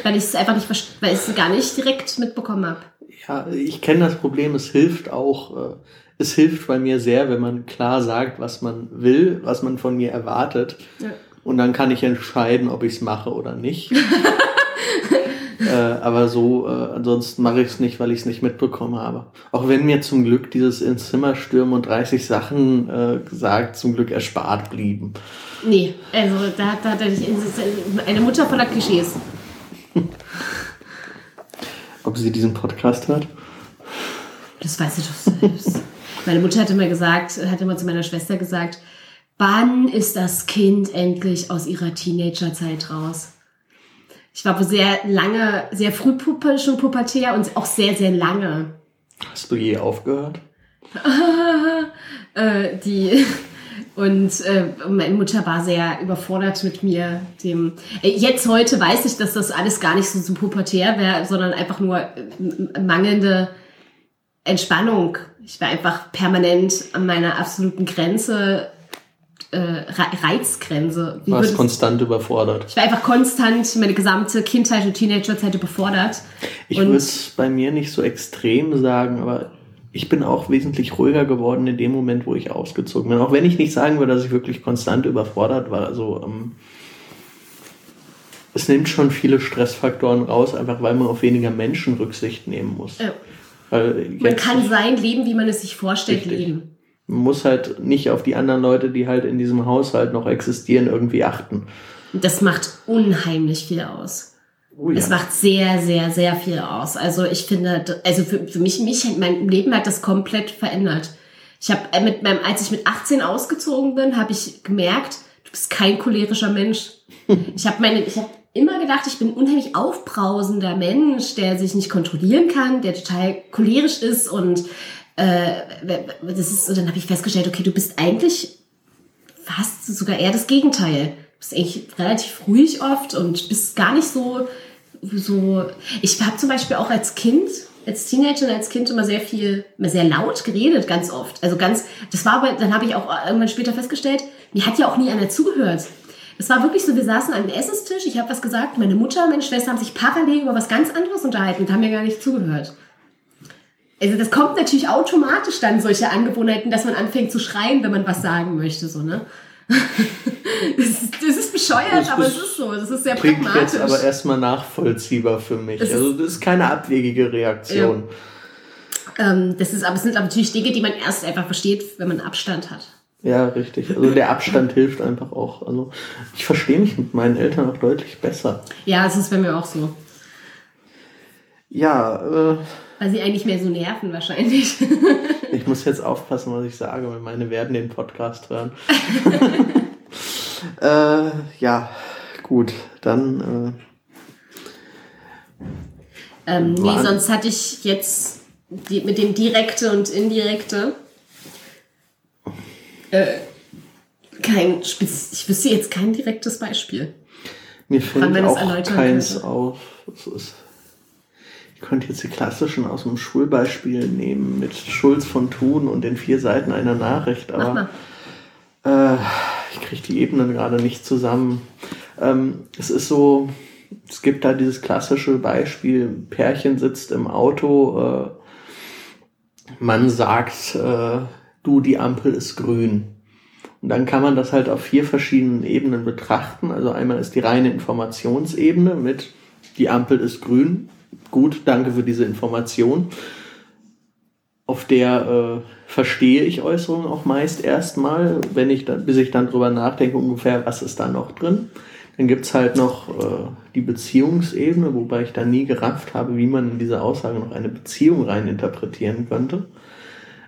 weil ich es einfach nicht, weil ich es gar nicht direkt mitbekommen habe. Ja, ich kenne das Problem. Es hilft auch, äh, es hilft bei mir sehr, wenn man klar sagt, was man will, was man von mir erwartet. Ja. Und dann kann ich entscheiden, ob ich es mache oder nicht. äh, aber so, äh, ansonsten mache ich es nicht, weil ich es nicht mitbekommen habe. Auch wenn mir zum Glück dieses ins Zimmer stürmen und 30 Sachen äh, gesagt, zum Glück erspart blieben. Nee, also da, da, da eine Mutter voller Klischees. Ob sie diesen Podcast hört? Das weiß ich doch selbst. Meine Mutter hatte mal gesagt, hatte mal zu meiner Schwester gesagt, wann ist das Kind endlich aus ihrer Teenagerzeit raus? Ich war sehr lange, sehr früh schon pubertär und auch sehr, sehr lange. Hast du je aufgehört? äh, die und äh, meine Mutter war sehr überfordert mit mir. Dem äh, jetzt heute weiß ich, dass das alles gar nicht so, so pubertär wäre, sondern einfach nur äh, mangelnde Entspannung. Ich war einfach permanent an meiner absoluten Grenze äh, Reizgrenze. Wie Warst konstant überfordert. Ich war einfach konstant meine gesamte Kindheit und Teenagerzeit überfordert. Ich würde es bei mir nicht so extrem sagen, aber ich bin auch wesentlich ruhiger geworden in dem Moment, wo ich ausgezogen bin. Auch wenn ich nicht sagen würde, dass ich wirklich konstant überfordert war. Also ähm, es nimmt schon viele Stressfaktoren raus, einfach weil man auf weniger Menschen Rücksicht nehmen muss. Ja. man kann sein Leben, wie man es sich vorstellt, richtig. leben. Man muss halt nicht auf die anderen Leute, die halt in diesem Haushalt noch existieren, irgendwie achten. Das macht unheimlich viel aus. Oh ja. Es macht sehr, sehr, sehr viel aus. Also ich finde, also für, für mich, mich, mein Leben hat das komplett verändert. Ich habe äh, mit meinem, als ich mit 18 ausgezogen bin, habe ich gemerkt, du bist kein cholerischer Mensch. Ich habe meine, ich habe immer gedacht, ich bin ein unheimlich aufbrausender Mensch, der sich nicht kontrollieren kann, der total cholerisch ist und äh, das ist, und dann habe ich festgestellt, okay, du bist eigentlich fast sogar eher das Gegenteil. Bist eigentlich relativ ruhig oft und bist gar nicht so, so. Ich habe zum Beispiel auch als Kind, als Teenager und als Kind immer sehr viel, immer sehr laut geredet, ganz oft. Also ganz, das war aber, dann habe ich auch irgendwann später festgestellt, mir hat ja auch nie einer zugehört. Es war wirklich so, wir saßen an einem Essenstisch, ich habe was gesagt, meine Mutter, meine Schwester haben sich parallel über was ganz anderes unterhalten und haben mir gar nicht zugehört. Also das kommt natürlich automatisch dann solche Angewohnheiten, dass man anfängt zu schreien, wenn man was sagen möchte, so ne? das, ist, das ist bescheuert, das aber es ist so. Das ist sehr klingt pragmatisch. jetzt aber erstmal nachvollziehbar für mich. Also das ist keine abwegige Reaktion. Ja. Ähm, das ist, aber es sind aber natürlich Dinge, die man erst einfach versteht, wenn man Abstand hat. Ja, richtig. Also der Abstand hilft einfach auch. Also ich verstehe mich mit meinen Eltern auch deutlich besser. Ja, es ist bei mir auch so. Ja, äh, weil sie eigentlich mehr so nerven wahrscheinlich. ich muss jetzt aufpassen, was ich sage, weil meine werden den Podcast hören. äh, ja, gut, dann. Äh, ähm, nee, sonst hatte ich jetzt die, mit dem Direkte und Indirekte äh, kein ich wüsste jetzt kein direktes Beispiel. Mir fällt auch keins könnte. auf. Es ist könnte jetzt die klassischen aus dem Schulbeispiel nehmen mit Schulz von Thun und den vier Seiten einer Nachricht, aber äh, ich kriege die Ebenen gerade nicht zusammen. Ähm, es ist so, es gibt da dieses klassische Beispiel, Pärchen sitzt im Auto, äh, man sagt, äh, du, die Ampel ist grün. Und dann kann man das halt auf vier verschiedenen Ebenen betrachten. Also einmal ist die reine Informationsebene mit die Ampel ist grün, gut, danke für diese Information. Auf der äh, verstehe ich Äußerungen auch meist erstmal, wenn ich dann, bis ich dann drüber nachdenke, ungefähr, was ist da noch drin. Dann gibt es halt noch äh, die Beziehungsebene, wobei ich da nie gerafft habe, wie man in diese Aussage noch eine Beziehung rein interpretieren könnte.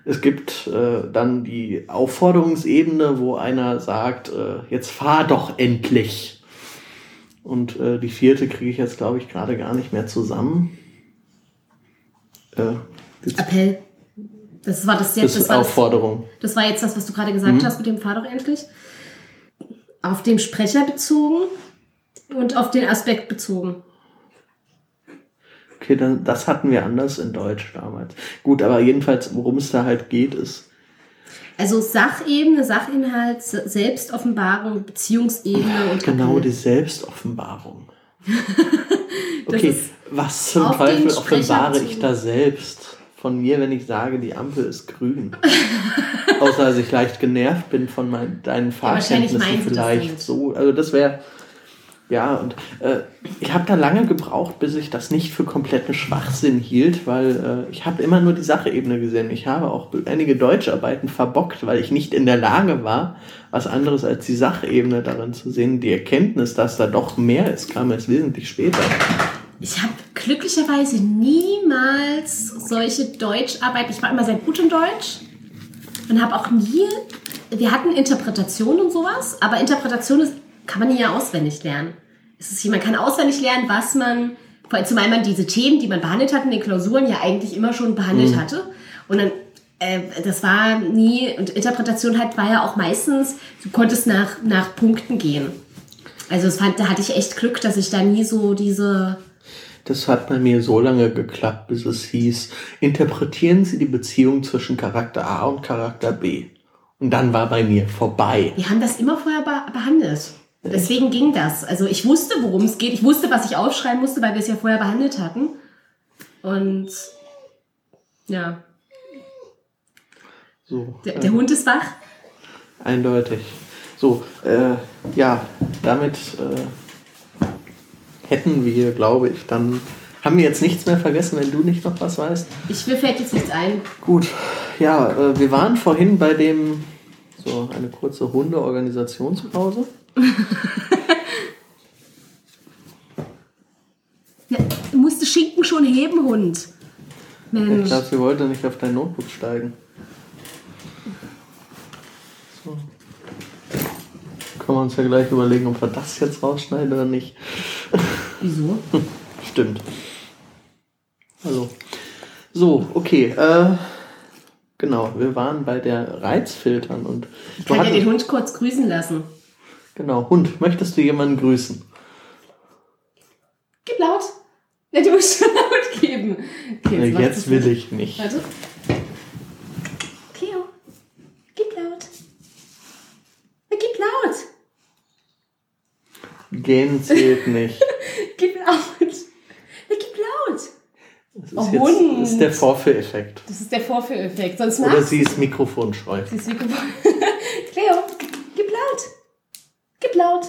Es gibt äh, dann die Aufforderungsebene, wo einer sagt, äh, jetzt fahr doch endlich. Und äh, die vierte kriege ich jetzt, glaube ich, gerade gar nicht mehr zusammen. Äh, Appell. Das war das jetzt. Das, das war Aufforderung. Das, das, war jetzt das, was du gerade gesagt mhm. hast mit dem Fahr doch endlich. Auf den Sprecher bezogen und auf den Aspekt bezogen. Okay, dann, das hatten wir anders in Deutsch damals. Gut, aber jedenfalls, worum es da halt geht, ist, also Sachebene, Sachinhalt, Selbstoffenbarung, Beziehungsebene und Genau, Kapitel. die Selbstoffenbarung. okay, was zum Teufel offenbare ich da selbst von mir, wenn ich sage, die Ampel ist grün? Außer dass ich leicht genervt bin von mein, deinen Fahrkenntnissen ja, vielleicht so. Also das wäre Ja, und äh, ich habe da lange gebraucht, bis ich das nicht für kompletten Schwachsinn hielt, weil äh, ich habe immer nur die Sachebene gesehen. Ich habe auch einige Deutscharbeiten verbockt, weil ich nicht in der Lage war, was anderes als die Sachebene darin zu sehen. Die Erkenntnis, dass da doch mehr ist, kam erst wesentlich später. Ich habe glücklicherweise niemals solche Deutscharbeiten. Ich war immer sehr gut in Deutsch und habe auch nie. Wir hatten Interpretation und sowas, aber Interpretation ist kann man ja auswendig lernen. Es ist, man kann auswendig lernen, was man, zumal man diese Themen, die man behandelt hat in den Klausuren, ja eigentlich immer schon behandelt mhm. hatte. Und dann, äh, das war nie, und Interpretation halt war ja auch meistens, du konntest nach, nach Punkten gehen. Also es fand, da hatte ich echt Glück, dass ich da nie so diese... Das hat bei mir so lange geklappt, bis es hieß, interpretieren Sie die Beziehung zwischen Charakter A und Charakter B. Und dann war bei mir vorbei. Wir haben das immer vorher behandelt. Deswegen ging das. Also ich wusste, worum es geht. Ich wusste, was ich aufschreiben musste, weil wir es ja vorher behandelt hatten. Und ja. So, der, der äh, Hund ist wach. Eindeutig. So, äh, ja, damit äh, hätten wir, glaube ich, dann haben wir jetzt nichts mehr vergessen, wenn du nicht noch was weißt. Ich mir fällt jetzt nichts ein. Gut, ja, äh, wir waren vorhin bei dem so eine kurze Hundeorganisationspause. ja, du musst Schinken schon heben, Hund. Mensch. Ich glaube, sie wollte nicht auf dein Notebook steigen. So. Können wir uns ja gleich überlegen, ob wir das jetzt rausschneiden oder nicht. Wieso? Stimmt. Also. So, okay. Äh, genau, wir waren bei der Reizfiltern und. Ich kann ja den Hund kurz grüßen lassen. Genau. Hund, möchtest du jemanden grüßen? Gib laut. Ja, du musst schon laut geben. Okay, jetzt, jetzt will ich nicht. Warte. Cleo, gib laut. Na, gib laut. Gehen zählt nicht. gib laut. Na, gib laut. Das ist, oh, jetzt, Hund. das ist der Vorführeffekt. Das ist der Vorführeffekt. Sonst Oder sie ist mikrofonscheu. Sie ist Mikrofon. Cleo, gib laut. Gib laut.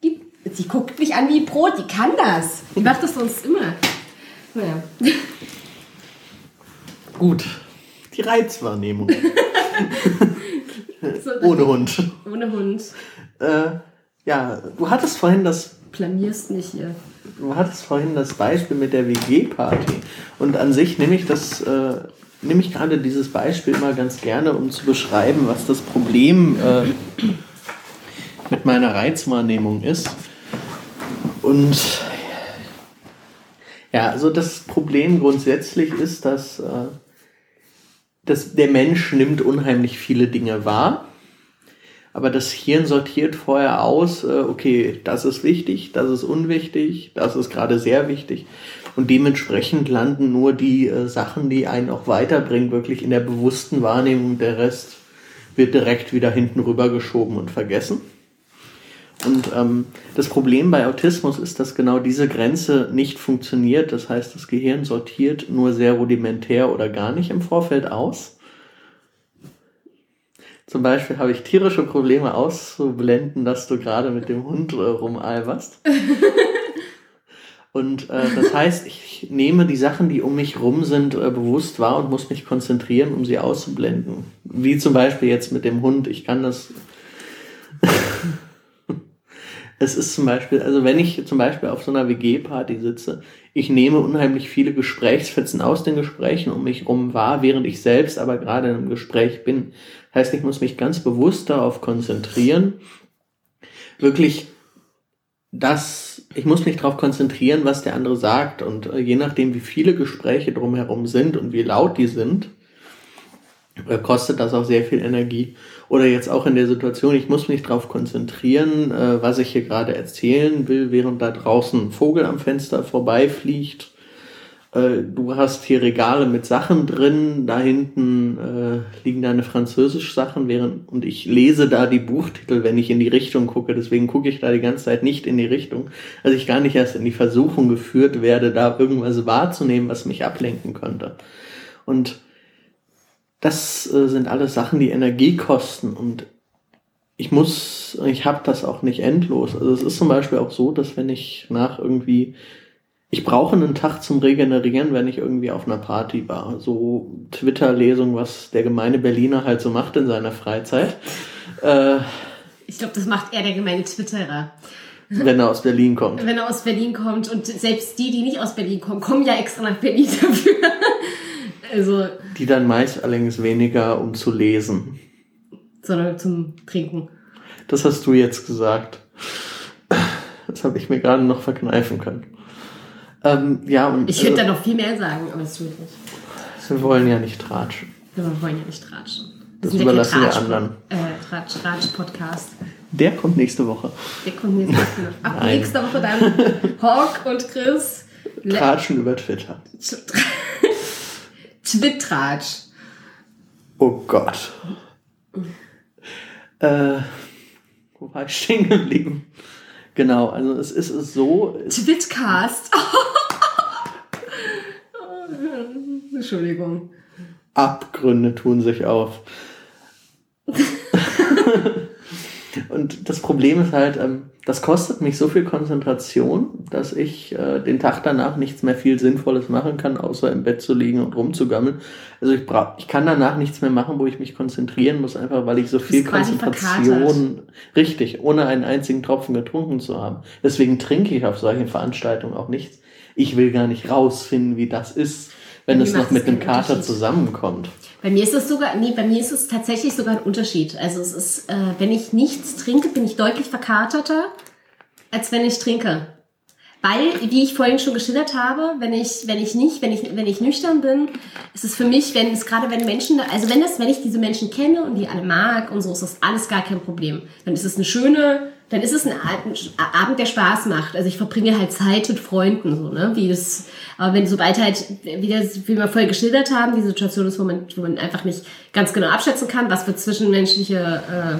Gib. Sie guckt mich an wie Brot, die kann das. Die macht das sonst immer. Naja. Gut. Die Reizwahrnehmung. so, Ohne Hund. Ohne Hund. Äh, ja, du hattest vorhin das. Blamierst nicht hier. Du hattest vorhin das Beispiel mit der WG-Party. Und an sich nehme ich das. Äh, nehme ich gerade dieses Beispiel mal ganz gerne, um zu beschreiben, was das Problem äh, mit meiner Reizwahrnehmung ist. Und ja, also das Problem grundsätzlich ist, dass, äh, dass der Mensch nimmt unheimlich viele Dinge wahr. Aber das Hirn sortiert vorher aus, äh, okay, das ist wichtig, das ist unwichtig, das ist gerade sehr wichtig. Und dementsprechend landen nur die äh, Sachen, die einen auch weiterbringen, wirklich in der bewussten Wahrnehmung. Der Rest wird direkt wieder hinten rüber geschoben und vergessen. Und ähm, das Problem bei Autismus ist, dass genau diese Grenze nicht funktioniert. Das heißt, das Gehirn sortiert nur sehr rudimentär oder gar nicht im Vorfeld aus. Zum Beispiel habe ich tierische Probleme auszublenden, dass du gerade mit dem Hund äh, rumalberst. Und äh, das heißt, ich nehme die Sachen, die um mich rum sind, äh, bewusst wahr und muss mich konzentrieren, um sie auszublenden. Wie zum Beispiel jetzt mit dem Hund. Ich kann das es ist zum Beispiel, also wenn ich zum Beispiel auf so einer WG-Party sitze, ich nehme unheimlich viele Gesprächsfetzen aus den Gesprächen um mich rum wahr, während ich selbst aber gerade in einem Gespräch bin. Heißt, ich muss mich ganz bewusst darauf konzentrieren, wirklich das, ich muss mich darauf konzentrieren, was der andere sagt. Und äh, je nachdem, wie viele Gespräche drumherum sind und wie laut die sind, äh, kostet das auch sehr viel Energie. Oder jetzt auch in der Situation, ich muss mich darauf konzentrieren, äh, was ich hier gerade erzählen will, während da draußen ein Vogel am Fenster vorbeifliegt. Äh, du hast hier Regale mit Sachen drin, da hinten äh, liegen deine französisch Sachen, während und ich lese da die Buchtitel, wenn ich in die Richtung gucke. Deswegen gucke ich da die ganze Zeit nicht in die Richtung, also ich gar nicht erst in die Versuchung geführt werde, da irgendwas wahrzunehmen, was mich ablenken könnte. Und das äh, sind alles Sachen, die Energie kosten. Und ich muss, ich habe das auch nicht endlos. Also es ist zum Beispiel auch so, dass wenn ich nach irgendwie, ich brauche einen Tag zum Regenerieren, wenn ich irgendwie auf einer Party war. So Twitter-Lesung, was der gemeine Berliner halt so macht in seiner Freizeit. Äh, ich glaube, das macht eher der gemeine Twitterer. Wenn er aus Berlin kommt. Wenn er aus Berlin kommt. Und selbst die, die nicht aus Berlin kommen, kommen ja extra nach Berlin dafür. Also. Die dann meist allerdings weniger, um zu lesen. Sondern zum Trinken. Das hast du jetzt gesagt. Das habe ich mir gerade noch verkneifen können. Ähm, ja, und, ich also, da noch viel mehr sagen, aber das tue ich nicht. Wir wollen ja nicht tratschen. Wir wollen ja nicht tratschen. Das, das überlassen wir anderen. Äh, Tratsch, Tratsch Podcast. Der kommt nächste Woche. Der kommt nächste Woche. Ab Nein. nächste Woche dann Hawk und Chris. Tratschen über Twitter. Twittratsch. Oh Gott. Äh, wo war ich stehen geblieben? Genau, also es ist so. Twitcast. Entschuldigung. Abgründe tun sich auf. Und das Problem ist halt, ähm, das kostet mich so viel Konzentration, dass ich äh, den Tag danach nichts mehr viel Sinnvolles machen kann, außer im Bett zu liegen und rumzugammeln. Also ich brauch, ich kann danach nichts mehr machen, wo ich mich konzentrieren muss, einfach weil ich so viel Konzentration, richtig, ohne einen einzigen Tropfen getrunken zu haben. Deswegen trinke ich auf solchen Veranstaltungen auch nichts. Ich will gar nicht rausfinden, wie das ist, wenn es noch mit dem Kater zusammenkommt. Bei mir ist es sogar, nee, bei mir ist es tatsächlich sogar ein Unterschied. Also es ist, äh, wenn ich nichts trinke, bin ich deutlich verkaterter, als wenn ich trinke. Weil, wie ich vorhin schon geschildert habe, wenn ich, wenn ich nicht, wenn ich, wenn ich nüchtern bin, ist es für mich, wenn es gerade wenn Menschen, also wenn das, wenn ich diese Menschen kenne und die alle mag und so, ist das alles gar kein Problem. Dann ist es eine schöne, dann ist es ein Abend, der Spaß macht. Also ich verbringe halt Zeit mit Freunden, so, ne, wie das, aber wenn sobald halt, wie, das, wie wir vorher geschildert haben, die Situation ist, wo man, wo man einfach nicht ganz genau abschätzen kann, was für zwischenmenschliche äh,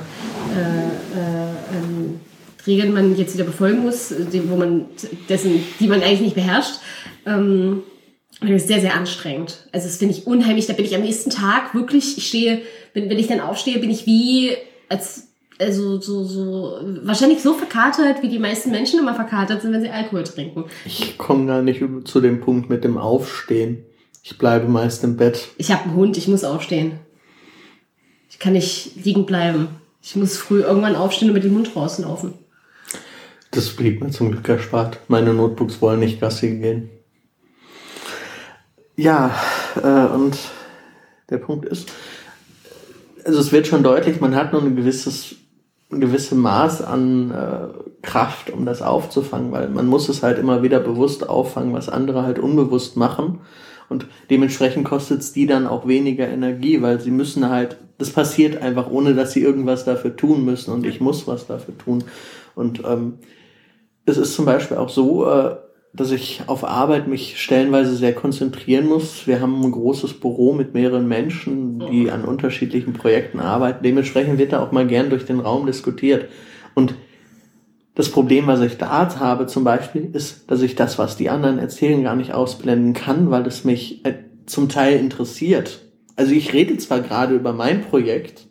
äh, äh, ähm, Regeln man jetzt wieder befolgen muss, die, wo man dessen, die man eigentlich nicht beherrscht. Ähm, das ist sehr, sehr anstrengend. Also das finde ich unheimlich. Da bin ich am nächsten Tag wirklich, ich stehe, wenn, wenn ich dann aufstehe, bin ich wie, als, also so, so, wahrscheinlich so verkatert, wie die meisten Menschen immer verkatert sind, wenn sie Alkohol trinken. Ich komme gar nicht zu dem Punkt mit dem Aufstehen. Ich bleibe meist im Bett. Ich habe einen Hund, ich muss aufstehen. Ich kann nicht liegen bleiben. Ich muss früh irgendwann aufstehen und mit dem Hund rauslaufen. Das blieb mir zum Glück erspart. Meine Notebooks wollen nicht Gassi gehen. Ja, äh, und der Punkt ist, also es wird schon deutlich, man hat nur ein gewisses ein gewisses Maß an äh, Kraft, um das aufzufangen, weil man muss es halt immer wieder bewusst auffangen, was andere halt unbewusst machen. Und dementsprechend kostet es die dann auch weniger Energie, weil sie müssen halt, das passiert einfach, ohne dass sie irgendwas dafür tun müssen und ich muss was dafür tun. Und ähm, es ist zum Beispiel auch so, äh, dass ich auf Arbeit mich stellenweise sehr konzentrieren muss. Wir haben ein großes Büro mit mehreren Menschen, die an unterschiedlichen Projekten arbeiten. Dementsprechend wird da auch mal gern durch den Raum diskutiert. Und das Problem, was ich da habe zum Beispiel, ist, dass ich das, was die anderen erzählen, gar nicht ausblenden kann, weil es mich äh, zum Teil interessiert. Also ich rede zwar gerade über mein Projekt,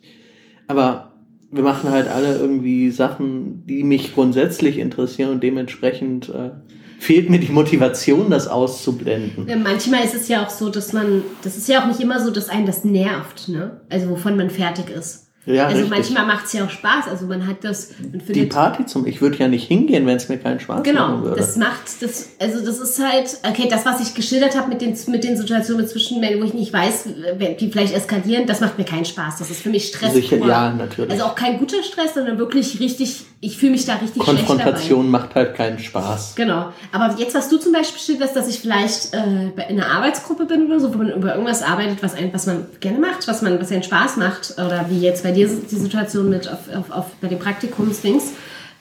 aber wir machen halt alle irgendwie Sachen, die mich grundsätzlich interessieren und dementsprechend äh, fehlt mir die Motivation, das auszublenden. Ja, manchmal ist es ja auch so, dass man, das ist ja auch nicht immer so, dass einen das nervt, ne? Also wovon man fertig ist. Ja, also richtig. manchmal macht es ja auch Spaß. Also man hat das. Man die Party zum. Ich würde ja nicht hingehen, wenn es mir keinen Spaß genau, machen würde. Genau. Das macht das. Also das ist halt. Okay, das was ich geschildert habe mit den mit den Situationen mit Zwischenmenschen, wo ich nicht weiß, die vielleicht eskalieren, das macht mir keinen Spaß. Das ist für mich Stress. Sicher, ja, natürlich. Also auch kein guter Stress, sondern wirklich richtig. Ich fühle mich da richtig Konfrontation macht halt keinen Spaß. Genau. Aber jetzt was du zum Beispiel schilderst, dass ich vielleicht äh, in einer Arbeitsgruppe bin oder so, wo man über irgendwas arbeitet, was ein, was man gerne macht, was man was einen Spaß macht oder wie jetzt bei dir die Situation mit auf, auf, auf bei den Praktikumsdings,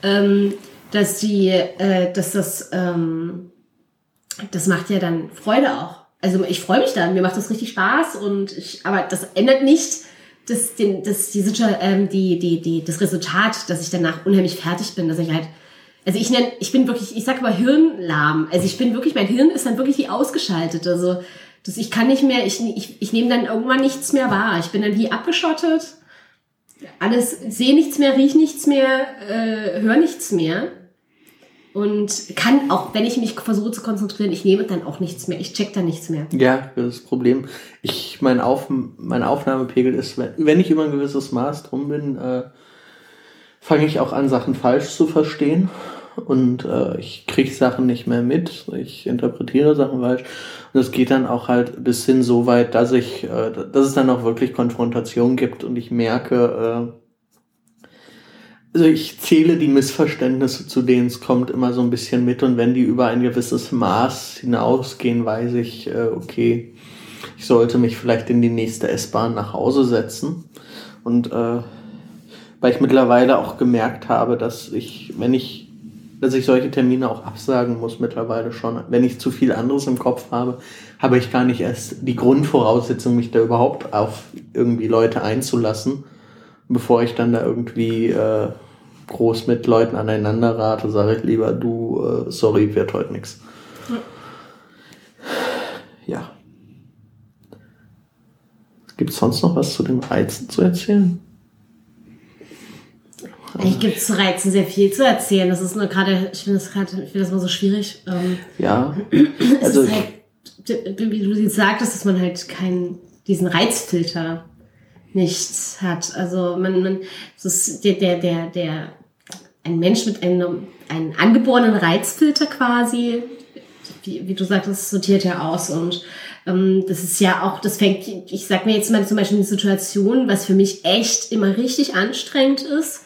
ähm, dass die, äh, dass das, ähm, das macht ja dann Freude auch. Also ich freue mich dann, mir macht das richtig Spaß und ich, aber das ändert nicht das, den, das, die, ähm, die, die, die, das Resultat, dass ich danach unheimlich fertig bin, dass ich halt, also ich nenne, ich bin wirklich, ich sag mal Hirnlahm. Also ich bin wirklich, mein Hirn ist dann wirklich wie ausgeschaltet. Also das, ich kann nicht mehr, ich, ich, ich nehme dann irgendwann nichts mehr wahr. Ich bin dann wie abgeschottet alles, sehe nichts mehr, riech nichts mehr, äh, höre nichts mehr. Und kann auch, wenn ich mich versuche zu konzentrieren, ich nehme dann auch nichts mehr. Ich check dann nichts mehr. Ja, das ist das Problem. Ich, mein, Auf, mein Aufnahmepegel ist, wenn, ich über ein gewisses Maß drum bin, äh, fange ich auch an, Sachen falsch zu verstehen. Und äh, ich kriege Sachen nicht mehr mit. Ich interpretiere Sachen falsch. Und es geht dann auch halt bis hin so weit, dass ich, äh, dass es dann auch wirklich Konfrontation gibt und ich merke, äh, also ich zähle die Missverständnisse, zu denen es kommt, immer so ein bisschen mit und wenn die über ein gewisses Maß hinausgehen, weiß ich, äh, okay, ich sollte mich vielleicht in die nächste S-Bahn nach Hause setzen. Und äh, weil ich mittlerweile auch gemerkt habe, dass ich, wenn ich, dass ich solche Termine auch absagen muss mittlerweile schon, wenn ich zu viel anderes im Kopf habe, habe ich gar nicht erst die Grundvoraussetzung, mich da überhaupt auf irgendwie Leute einzulassen, bevor ich dann da irgendwie äh, groß mit Leuten aneinander rate, sage ich lieber, du, äh, sorry, wird heute nichts. Ja. Gibt es sonst noch was zu den Reizen zu erzählen? Eigentlich gibt es zu Reizen sehr viel zu erzählen. Das ist nur gerade, ich finde das gerade, ich finde das mal so schwierig. Ähm, ja. es Also ist halt, wie du jetzt sagtest, dass man halt keinen, diesen Reizfilter nicht hat. Also man, man, das der, der, der, der, ein Mensch mit einem, einem angeborenen Reizfilter quasi, wie, wie du sagtest, sortiert ja aus und ähm, das ist ja auch, das fängt, ich sag mir jetzt mal zum Beispiel eine Situation, was für mich echt immer richtig anstrengend ist,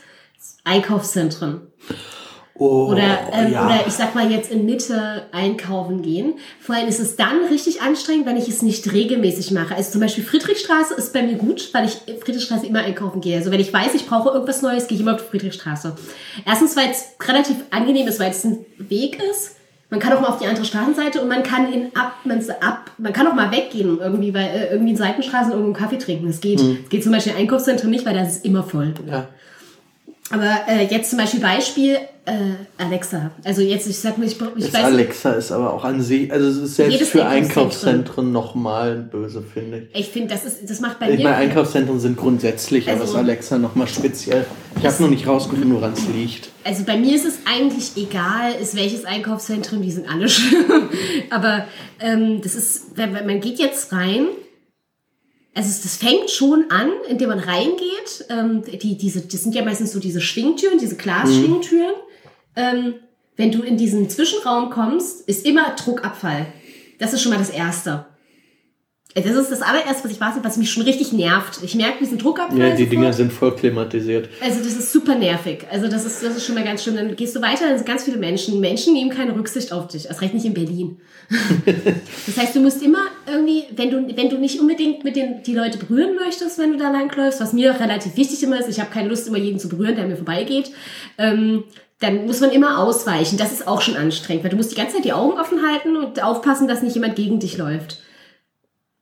Einkaufszentren. Oh, Oder, ähm, ja. oder ich sag mal jetzt in Mitte einkaufen gehen. Vor allem ist es dann richtig anstrengend, wenn ich es nicht regelmäßig mache. Also zum Beispiel Friedrichstraße ist bei mir gut, weil ich Friedrichstraße immer einkaufen gehe. Also wenn ich weiß, ich brauche irgendwas Neues, gehe ich immer auf Friedrichstraße. Erstens, weil es relativ angenehm ist, weil es ein Weg ist. Man kann auch mal auf die andere Straßenseite und man kann in ab, man, ab, man kann auch mal weggehen irgendwie, weil äh, irgendwie in Seitenstraßen irgendwo einen Kaffee trinken. Das geht. Mhm. Es geht zum Beispiel in Einkaufszentren nicht, weil da ist immer voll. ja. Aber äh, jetzt zum Beispiel Beispiel äh, Alexa. Also jetzt, ich sag mir, ich, ich weiß Alexa ist aber auch an sich, also es ist selbst für. Einkaufszentren nochmal böse, finde ich. ich finde, das ist, das macht bei Ich mir. meine, Einkaufszentren sind grundsätzlich, aber Also- das Alexa nochmal speziell. Ich habe noch nicht rausgefunden, woran es liegt. Also bei mir ist es eigentlich egal, ist welches Einkaufszentrum, die sind alle schön. Aber ähm, das ist, man geht jetzt rein, also es, das fängt schon an, indem man reingeht. Ähm, die, diese, das sind ja meistens so diese Schwingtüren, diese Glasschwingtüren. Ähm, wenn du in diesen Zwischenraum kommst, ist immer Druckabfall. Das ist schon mal das Erste. Das ist das allererste, was ich weiß, was mich schon richtig nervt. Ich merke diesen Druckabfall. Ja, die sofort. Dinger sind voll klimatisiert. Also das ist super nervig. Also das ist, das ist schon mal ganz schlimm. Dann gehst du weiter, dann sind ganz viele Menschen. Menschen nehmen keine Rücksicht auf dich. Erst recht nicht in Berlin. das heißt, du musst immer irgendwie, wenn du, wenn du nicht unbedingt mit den die Leute berühren möchtest, wenn du da langläufst, was mir relativ wichtig immer ist, ich habe keine Lust, immer jeden zu berühren, der mir vorbeigeht, ähm, dann muss man immer ausweichen. Das ist auch schon anstrengend, weil du musst die ganze Zeit die Augen offen halten und aufpassen, dass nicht jemand gegen dich läuft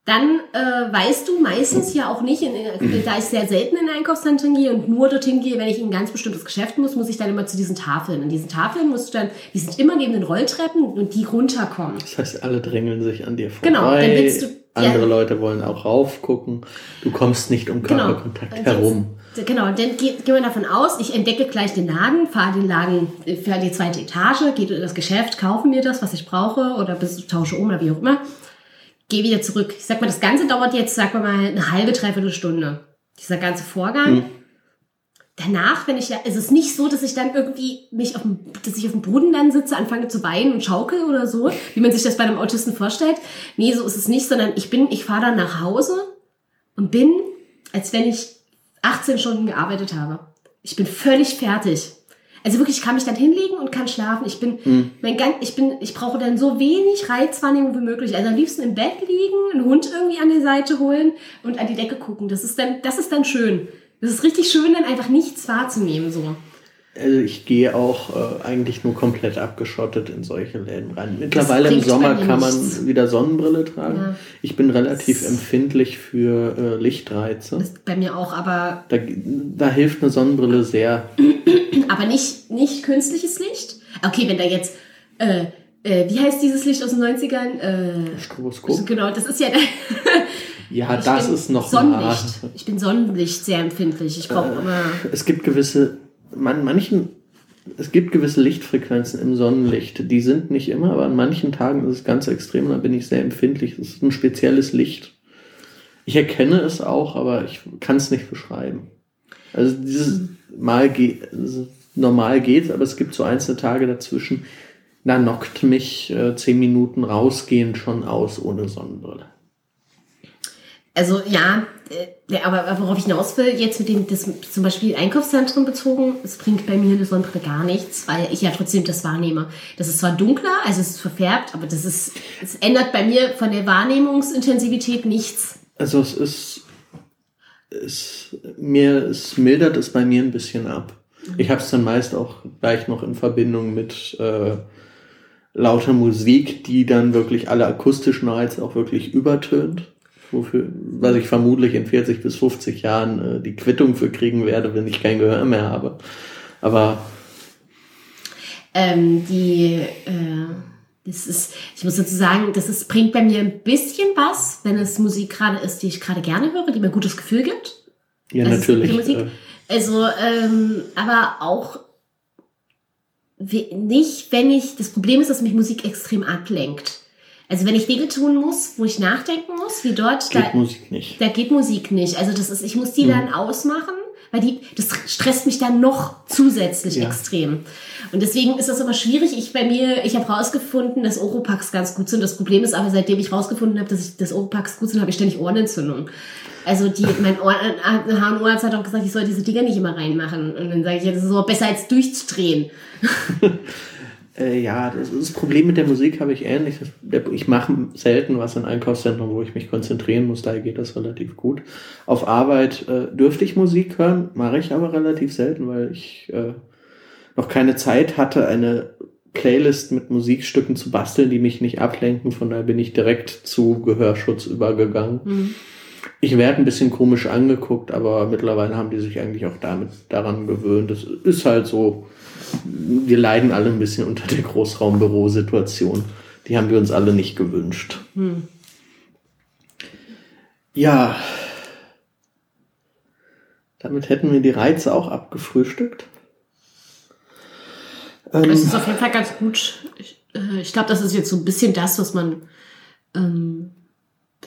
dann äh, weißt du meistens ja auch nicht, in, in, da ich sehr selten in Einkaufszentren gehe und nur dorthin gehe, wenn ich in ein ganz bestimmtes Geschäft muss, muss ich dann immer zu diesen Tafeln. An diesen Tafeln musst du dann, die sind immer neben den Rolltreppen und die runterkommen. Das heißt, alle drängeln sich an dir vorbei. Genau, dann willst du- Andere ja. Leute wollen auch raufgucken. Du kommst nicht um Genau. Körperkontakt Und herum. Jetzt, genau, dann gehen gehen wir davon aus, ich entdecke gleich den Laden, fahre den Laden für die zweite Etage, gehe in das Geschäft, kaufe mir das, was ich brauche oder bis tausche um oder wie auch immer. Gehe wieder zurück. Ich sag mal, das Ganze dauert jetzt, sag mal, eine halbe, dreiviertel Stunde. Dieser ganze Vorgang. Mhm. Danach, wenn ich ja, ist es nicht so, dass ich dann irgendwie mich auf dem, dass ich auf dem Boden dann sitze, anfange zu weinen und schaukel oder so, wie man sich das bei einem Autisten vorstellt. Nee, so ist es nicht, sondern ich bin, ich fahre dann nach Hause und bin, als wenn ich 18 Stunden gearbeitet habe. Ich bin völlig fertig. Also wirklich, ich kann mich dann hinlegen und kann schlafen. Ich bin, mein ganz, ich bin, ich brauche dann so wenig Reizwahrnehmung wie möglich. Also am liebsten im Bett liegen, einen Hund irgendwie an die Seite holen und an die Decke gucken. Das ist dann, das ist dann schön. Das ist richtig schön, dann einfach nichts wahrzunehmen, so. Also ich gehe auch äh, eigentlich nur komplett abgeschottet in solche Läden rein. Mittlerweile im Sommer mir kann man wieder Sonnenbrille tragen. Ja. Ich bin relativ empfindlich für äh, Lichtreize. Ist bei mir auch, aber, Da, da hilft eine Sonnenbrille sehr. aber nicht, nicht künstliches Licht. Okay, wenn da jetzt, äh, äh, wie heißt dieses Licht aus den 90ern? Äh, Stroboskop. Genau, das ist ja, Ja, ich das ist noch Sonnenlicht. Ich bin Sonnenlicht sehr empfindlich. Ich brauche Äh, immer. Es gibt gewisse, man, manchen, es gibt gewisse Lichtfrequenzen im Sonnenlicht. Die sind nicht immer, aber an manchen Tagen ist es ganz extrem. Da bin ich sehr empfindlich. Das ist ein spezielles Licht. Ich erkenne es auch, aber ich kann es nicht beschreiben. Also dieses Mal geht, normal geht's, aber es gibt so einzelne Tage dazwischen. Da knockt mich äh, zehn Minuten rausgehen schon aus ohne Sonnenbrille. Also ja, äh, ja, aber worauf ich hinaus will, jetzt mit dem, das zum Beispiel Einkaufszentrum bezogen, es bringt bei mir Sonnenbrille gar nichts, weil ich ja trotzdem das wahrnehme. Das ist zwar dunkler, also es ist verfärbt, aber das ist, es ändert bei mir von der Wahrnehmungsintensivität nichts. Also es ist, es, mir, es mildert es bei mir ein bisschen ab. Ich habe es dann meist auch gleich noch in Verbindung mit äh, lauter Musik, die dann wirklich alle akustischen Reize auch wirklich übertönt. Wofür, was ich vermutlich in 40 bis 50 Jahren äh, die Quittung für kriegen werde, wenn ich kein Gehör mehr habe. Aber Ähm, die, äh, das ist, ich muss dazu sagen, das ist, bringt bei mir ein bisschen was, wenn es Musik gerade ist, die ich gerade gerne höre, die mir ein gutes Gefühl gibt. ja, gibt natürlich. Äh, Also, ähm, aber auch nicht, wenn ich, das Problem ist, dass mich Musik extrem ablenkt. Also wenn ich Dinge tun muss, wo ich nachdenken muss, wie dort, geht da, Musik nicht. da geht Musik nicht. Also das ist, ich muss die Mhm. dann ausmachen, weil die, das stresst mich dann noch zusätzlich Ja. extrem. Und deswegen ist das aber schwierig. Ich bei mir, ich habe rausgefunden, dass Oropax ganz gut sind. Das Problem ist aber, seitdem ich rausgefunden habe, dass ich das Oropax gut sind, habe ich ständig Ohrenentzündung. Also die, mein Ohr, äh, HNO-Arzt hat auch gesagt, ich soll diese Dinger nicht immer reinmachen. Und dann sage ich, ja, das ist aber besser als durchzudrehen. Äh, ja, das, das Problem mit der Musik habe ich ähnlich. Ich mache selten was in Einkaufszentren, wo ich mich konzentrieren muss, daher geht das relativ gut. Auf Arbeit äh, dürfte ich Musik hören, mache ich aber relativ selten, weil ich äh, noch keine Zeit hatte, eine Playlist mit Musikstücken zu basteln, die mich nicht ablenken. Von daher bin ich direkt zu Gehörschutz übergegangen. Ich werde ein bisschen komisch angeguckt, aber mittlerweile haben die sich eigentlich auch damit daran gewöhnt. Das ist halt so, wir leiden alle ein bisschen unter der Großraumbürosituation. Die haben wir uns alle nicht gewünscht. Ja, damit hätten wir die Reize auch abgefrühstückt. Ähm, Es ist auf jeden Fall ganz gut. Ich, äh, ich glaube, das ist jetzt so ein bisschen das, was man ähm,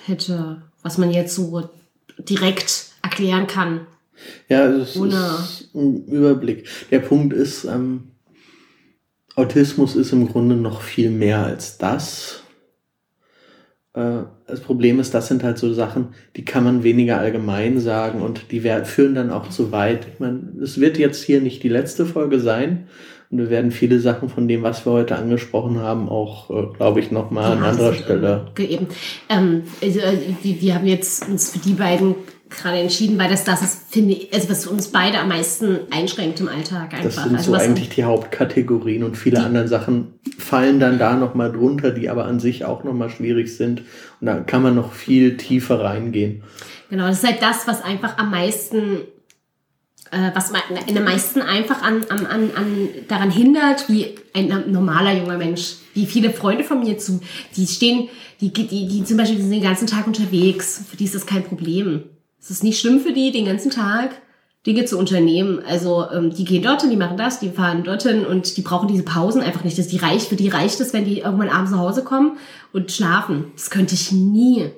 hätte, was man jetzt so direkt erklären kann. Ja, es Ohne- ist ein Überblick. Der Punkt ist, ähm, Autismus ist im Grunde noch viel mehr als das. Äh, das Problem ist, das sind halt so Sachen, die kann man weniger allgemein sagen und die führen dann auch zu weit. Ich meine, es wird jetzt hier nicht die letzte Folge sein und wir werden viele Sachen von dem, was wir heute angesprochen haben, auch, äh, glaube ich, nochmal an anderer ist, Stelle. äh, Eben. Ähm, also, äh, wir, wir haben jetzt uns für die beiden gerade entschieden, weil das das ist, finde ich, also was uns beide am meisten einschränkt im Alltag einfach. Das sind also so eigentlich die Hauptkategorien und viele andere Sachen fallen dann da nochmal drunter, die aber an sich auch nochmal schwierig sind. Und da kann man noch viel tiefer reingehen. Genau, das ist halt das, was einfach am meisten, äh, was in der meisten einfach an, an, an, an daran hindert, wie ein normaler junger Mensch, wie viele Freunde von mir zu, die stehen, die, die, die zum Beispiel sind den ganzen Tag unterwegs, für die ist das kein Problem. Es ist nicht schlimm für die, den ganzen Tag Dinge zu unternehmen. Also ähm, die gehen dorthin, die machen das, die fahren dorthin und die brauchen diese Pausen einfach nicht. Das die reicht, für die reicht es, wenn die irgendwann abends nach Hause kommen und schlafen. Das könnte ich nie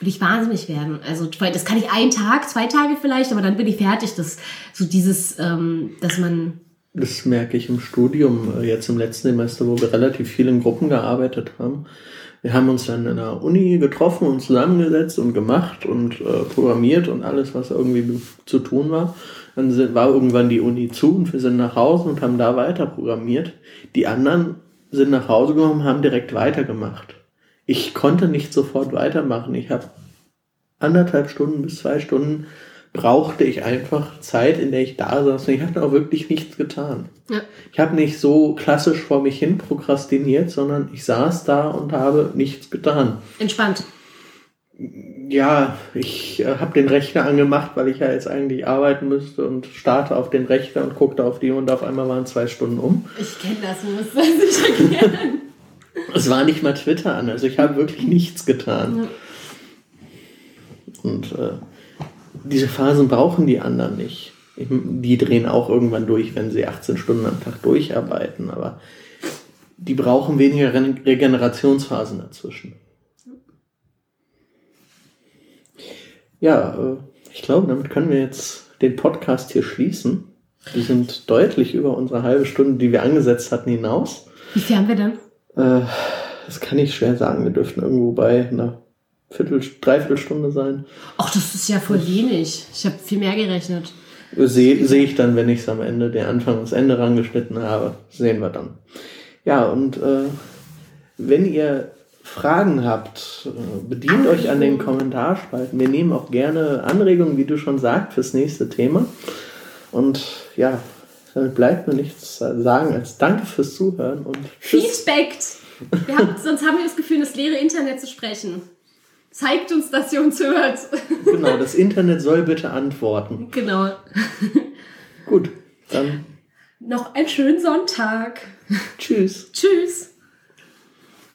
würde ich wahnsinnig werden. Also das kann ich einen Tag, zwei Tage vielleicht, aber dann bin ich fertig. Das so dieses, ähm, dass man Das merke ich im Studium, äh, jetzt im letzten Semester, wo wir relativ viel in Gruppen gearbeitet haben. Wir haben uns dann in der Uni getroffen und zusammengesetzt und gemacht und äh, programmiert und alles, was irgendwie zu tun war. Dann sind, war irgendwann die Uni zu und wir sind nach Hause und haben da weiter programmiert. Die anderen sind nach Hause gekommen und haben direkt weitergemacht. Ich konnte nicht sofort weitermachen. Ich habe anderthalb Stunden bis zwei Stunden brauchte ich einfach Zeit, in der ich da saß. Und ich hatte auch wirklich nichts getan. ja, Ich habe nicht so klassisch vor mich hin prokrastiniert, sondern ich saß da und habe nichts getan. entspannt. Ja, ich äh, habe den Rechner angemacht, weil ich ja jetzt eigentlich arbeiten müsste und starte auf den Rechner und guckte auf die und auf einmal waren zwei Stunden um. Ich kenne das, muss das nicht erklären. Es war nicht mal Twitter an, also ich habe wirklich nichts getan. Und äh, diese Phasen brauchen die anderen nicht. Die drehen auch irgendwann durch, wenn sie 18 Stunden am Tag durcharbeiten, aber die brauchen weniger Regenerationsphasen dazwischen. Ja, äh, ich glaube, damit können wir jetzt den Podcast hier schließen. Wir sind deutlich über unsere halbe Stunde, die wir angesetzt hatten, hinaus. Wie viel haben wir denn? Äh, das kann ich schwer sagen. Wir dürften irgendwo bei einer Viertel, Dreiviertelstunde sein. Ach, das ist ja voll wenig. Ich habe viel mehr gerechnet. Sehe seh ich dann, wenn ich es am Ende, den Anfang und das Ende rangeschnitten habe. Sehen wir dann. Ja, und äh, wenn ihr Fragen habt, äh, bedient euch an den Kommentarspalten. Wir nehmen auch gerne Anregungen, wie du schon sagst, fürs nächste Thema. Und ja, dann bleibt mir nichts sagen als Danke fürs Zuhören und Feedback. Haben, sonst haben wir das Gefühl, das leere Internet zu sprechen. Zeigt uns, dass ihr uns hört. Genau, das Internet soll bitte antworten. Genau. Gut, dann. Noch einen schönen Sonntag. Tschüss. Tschüss.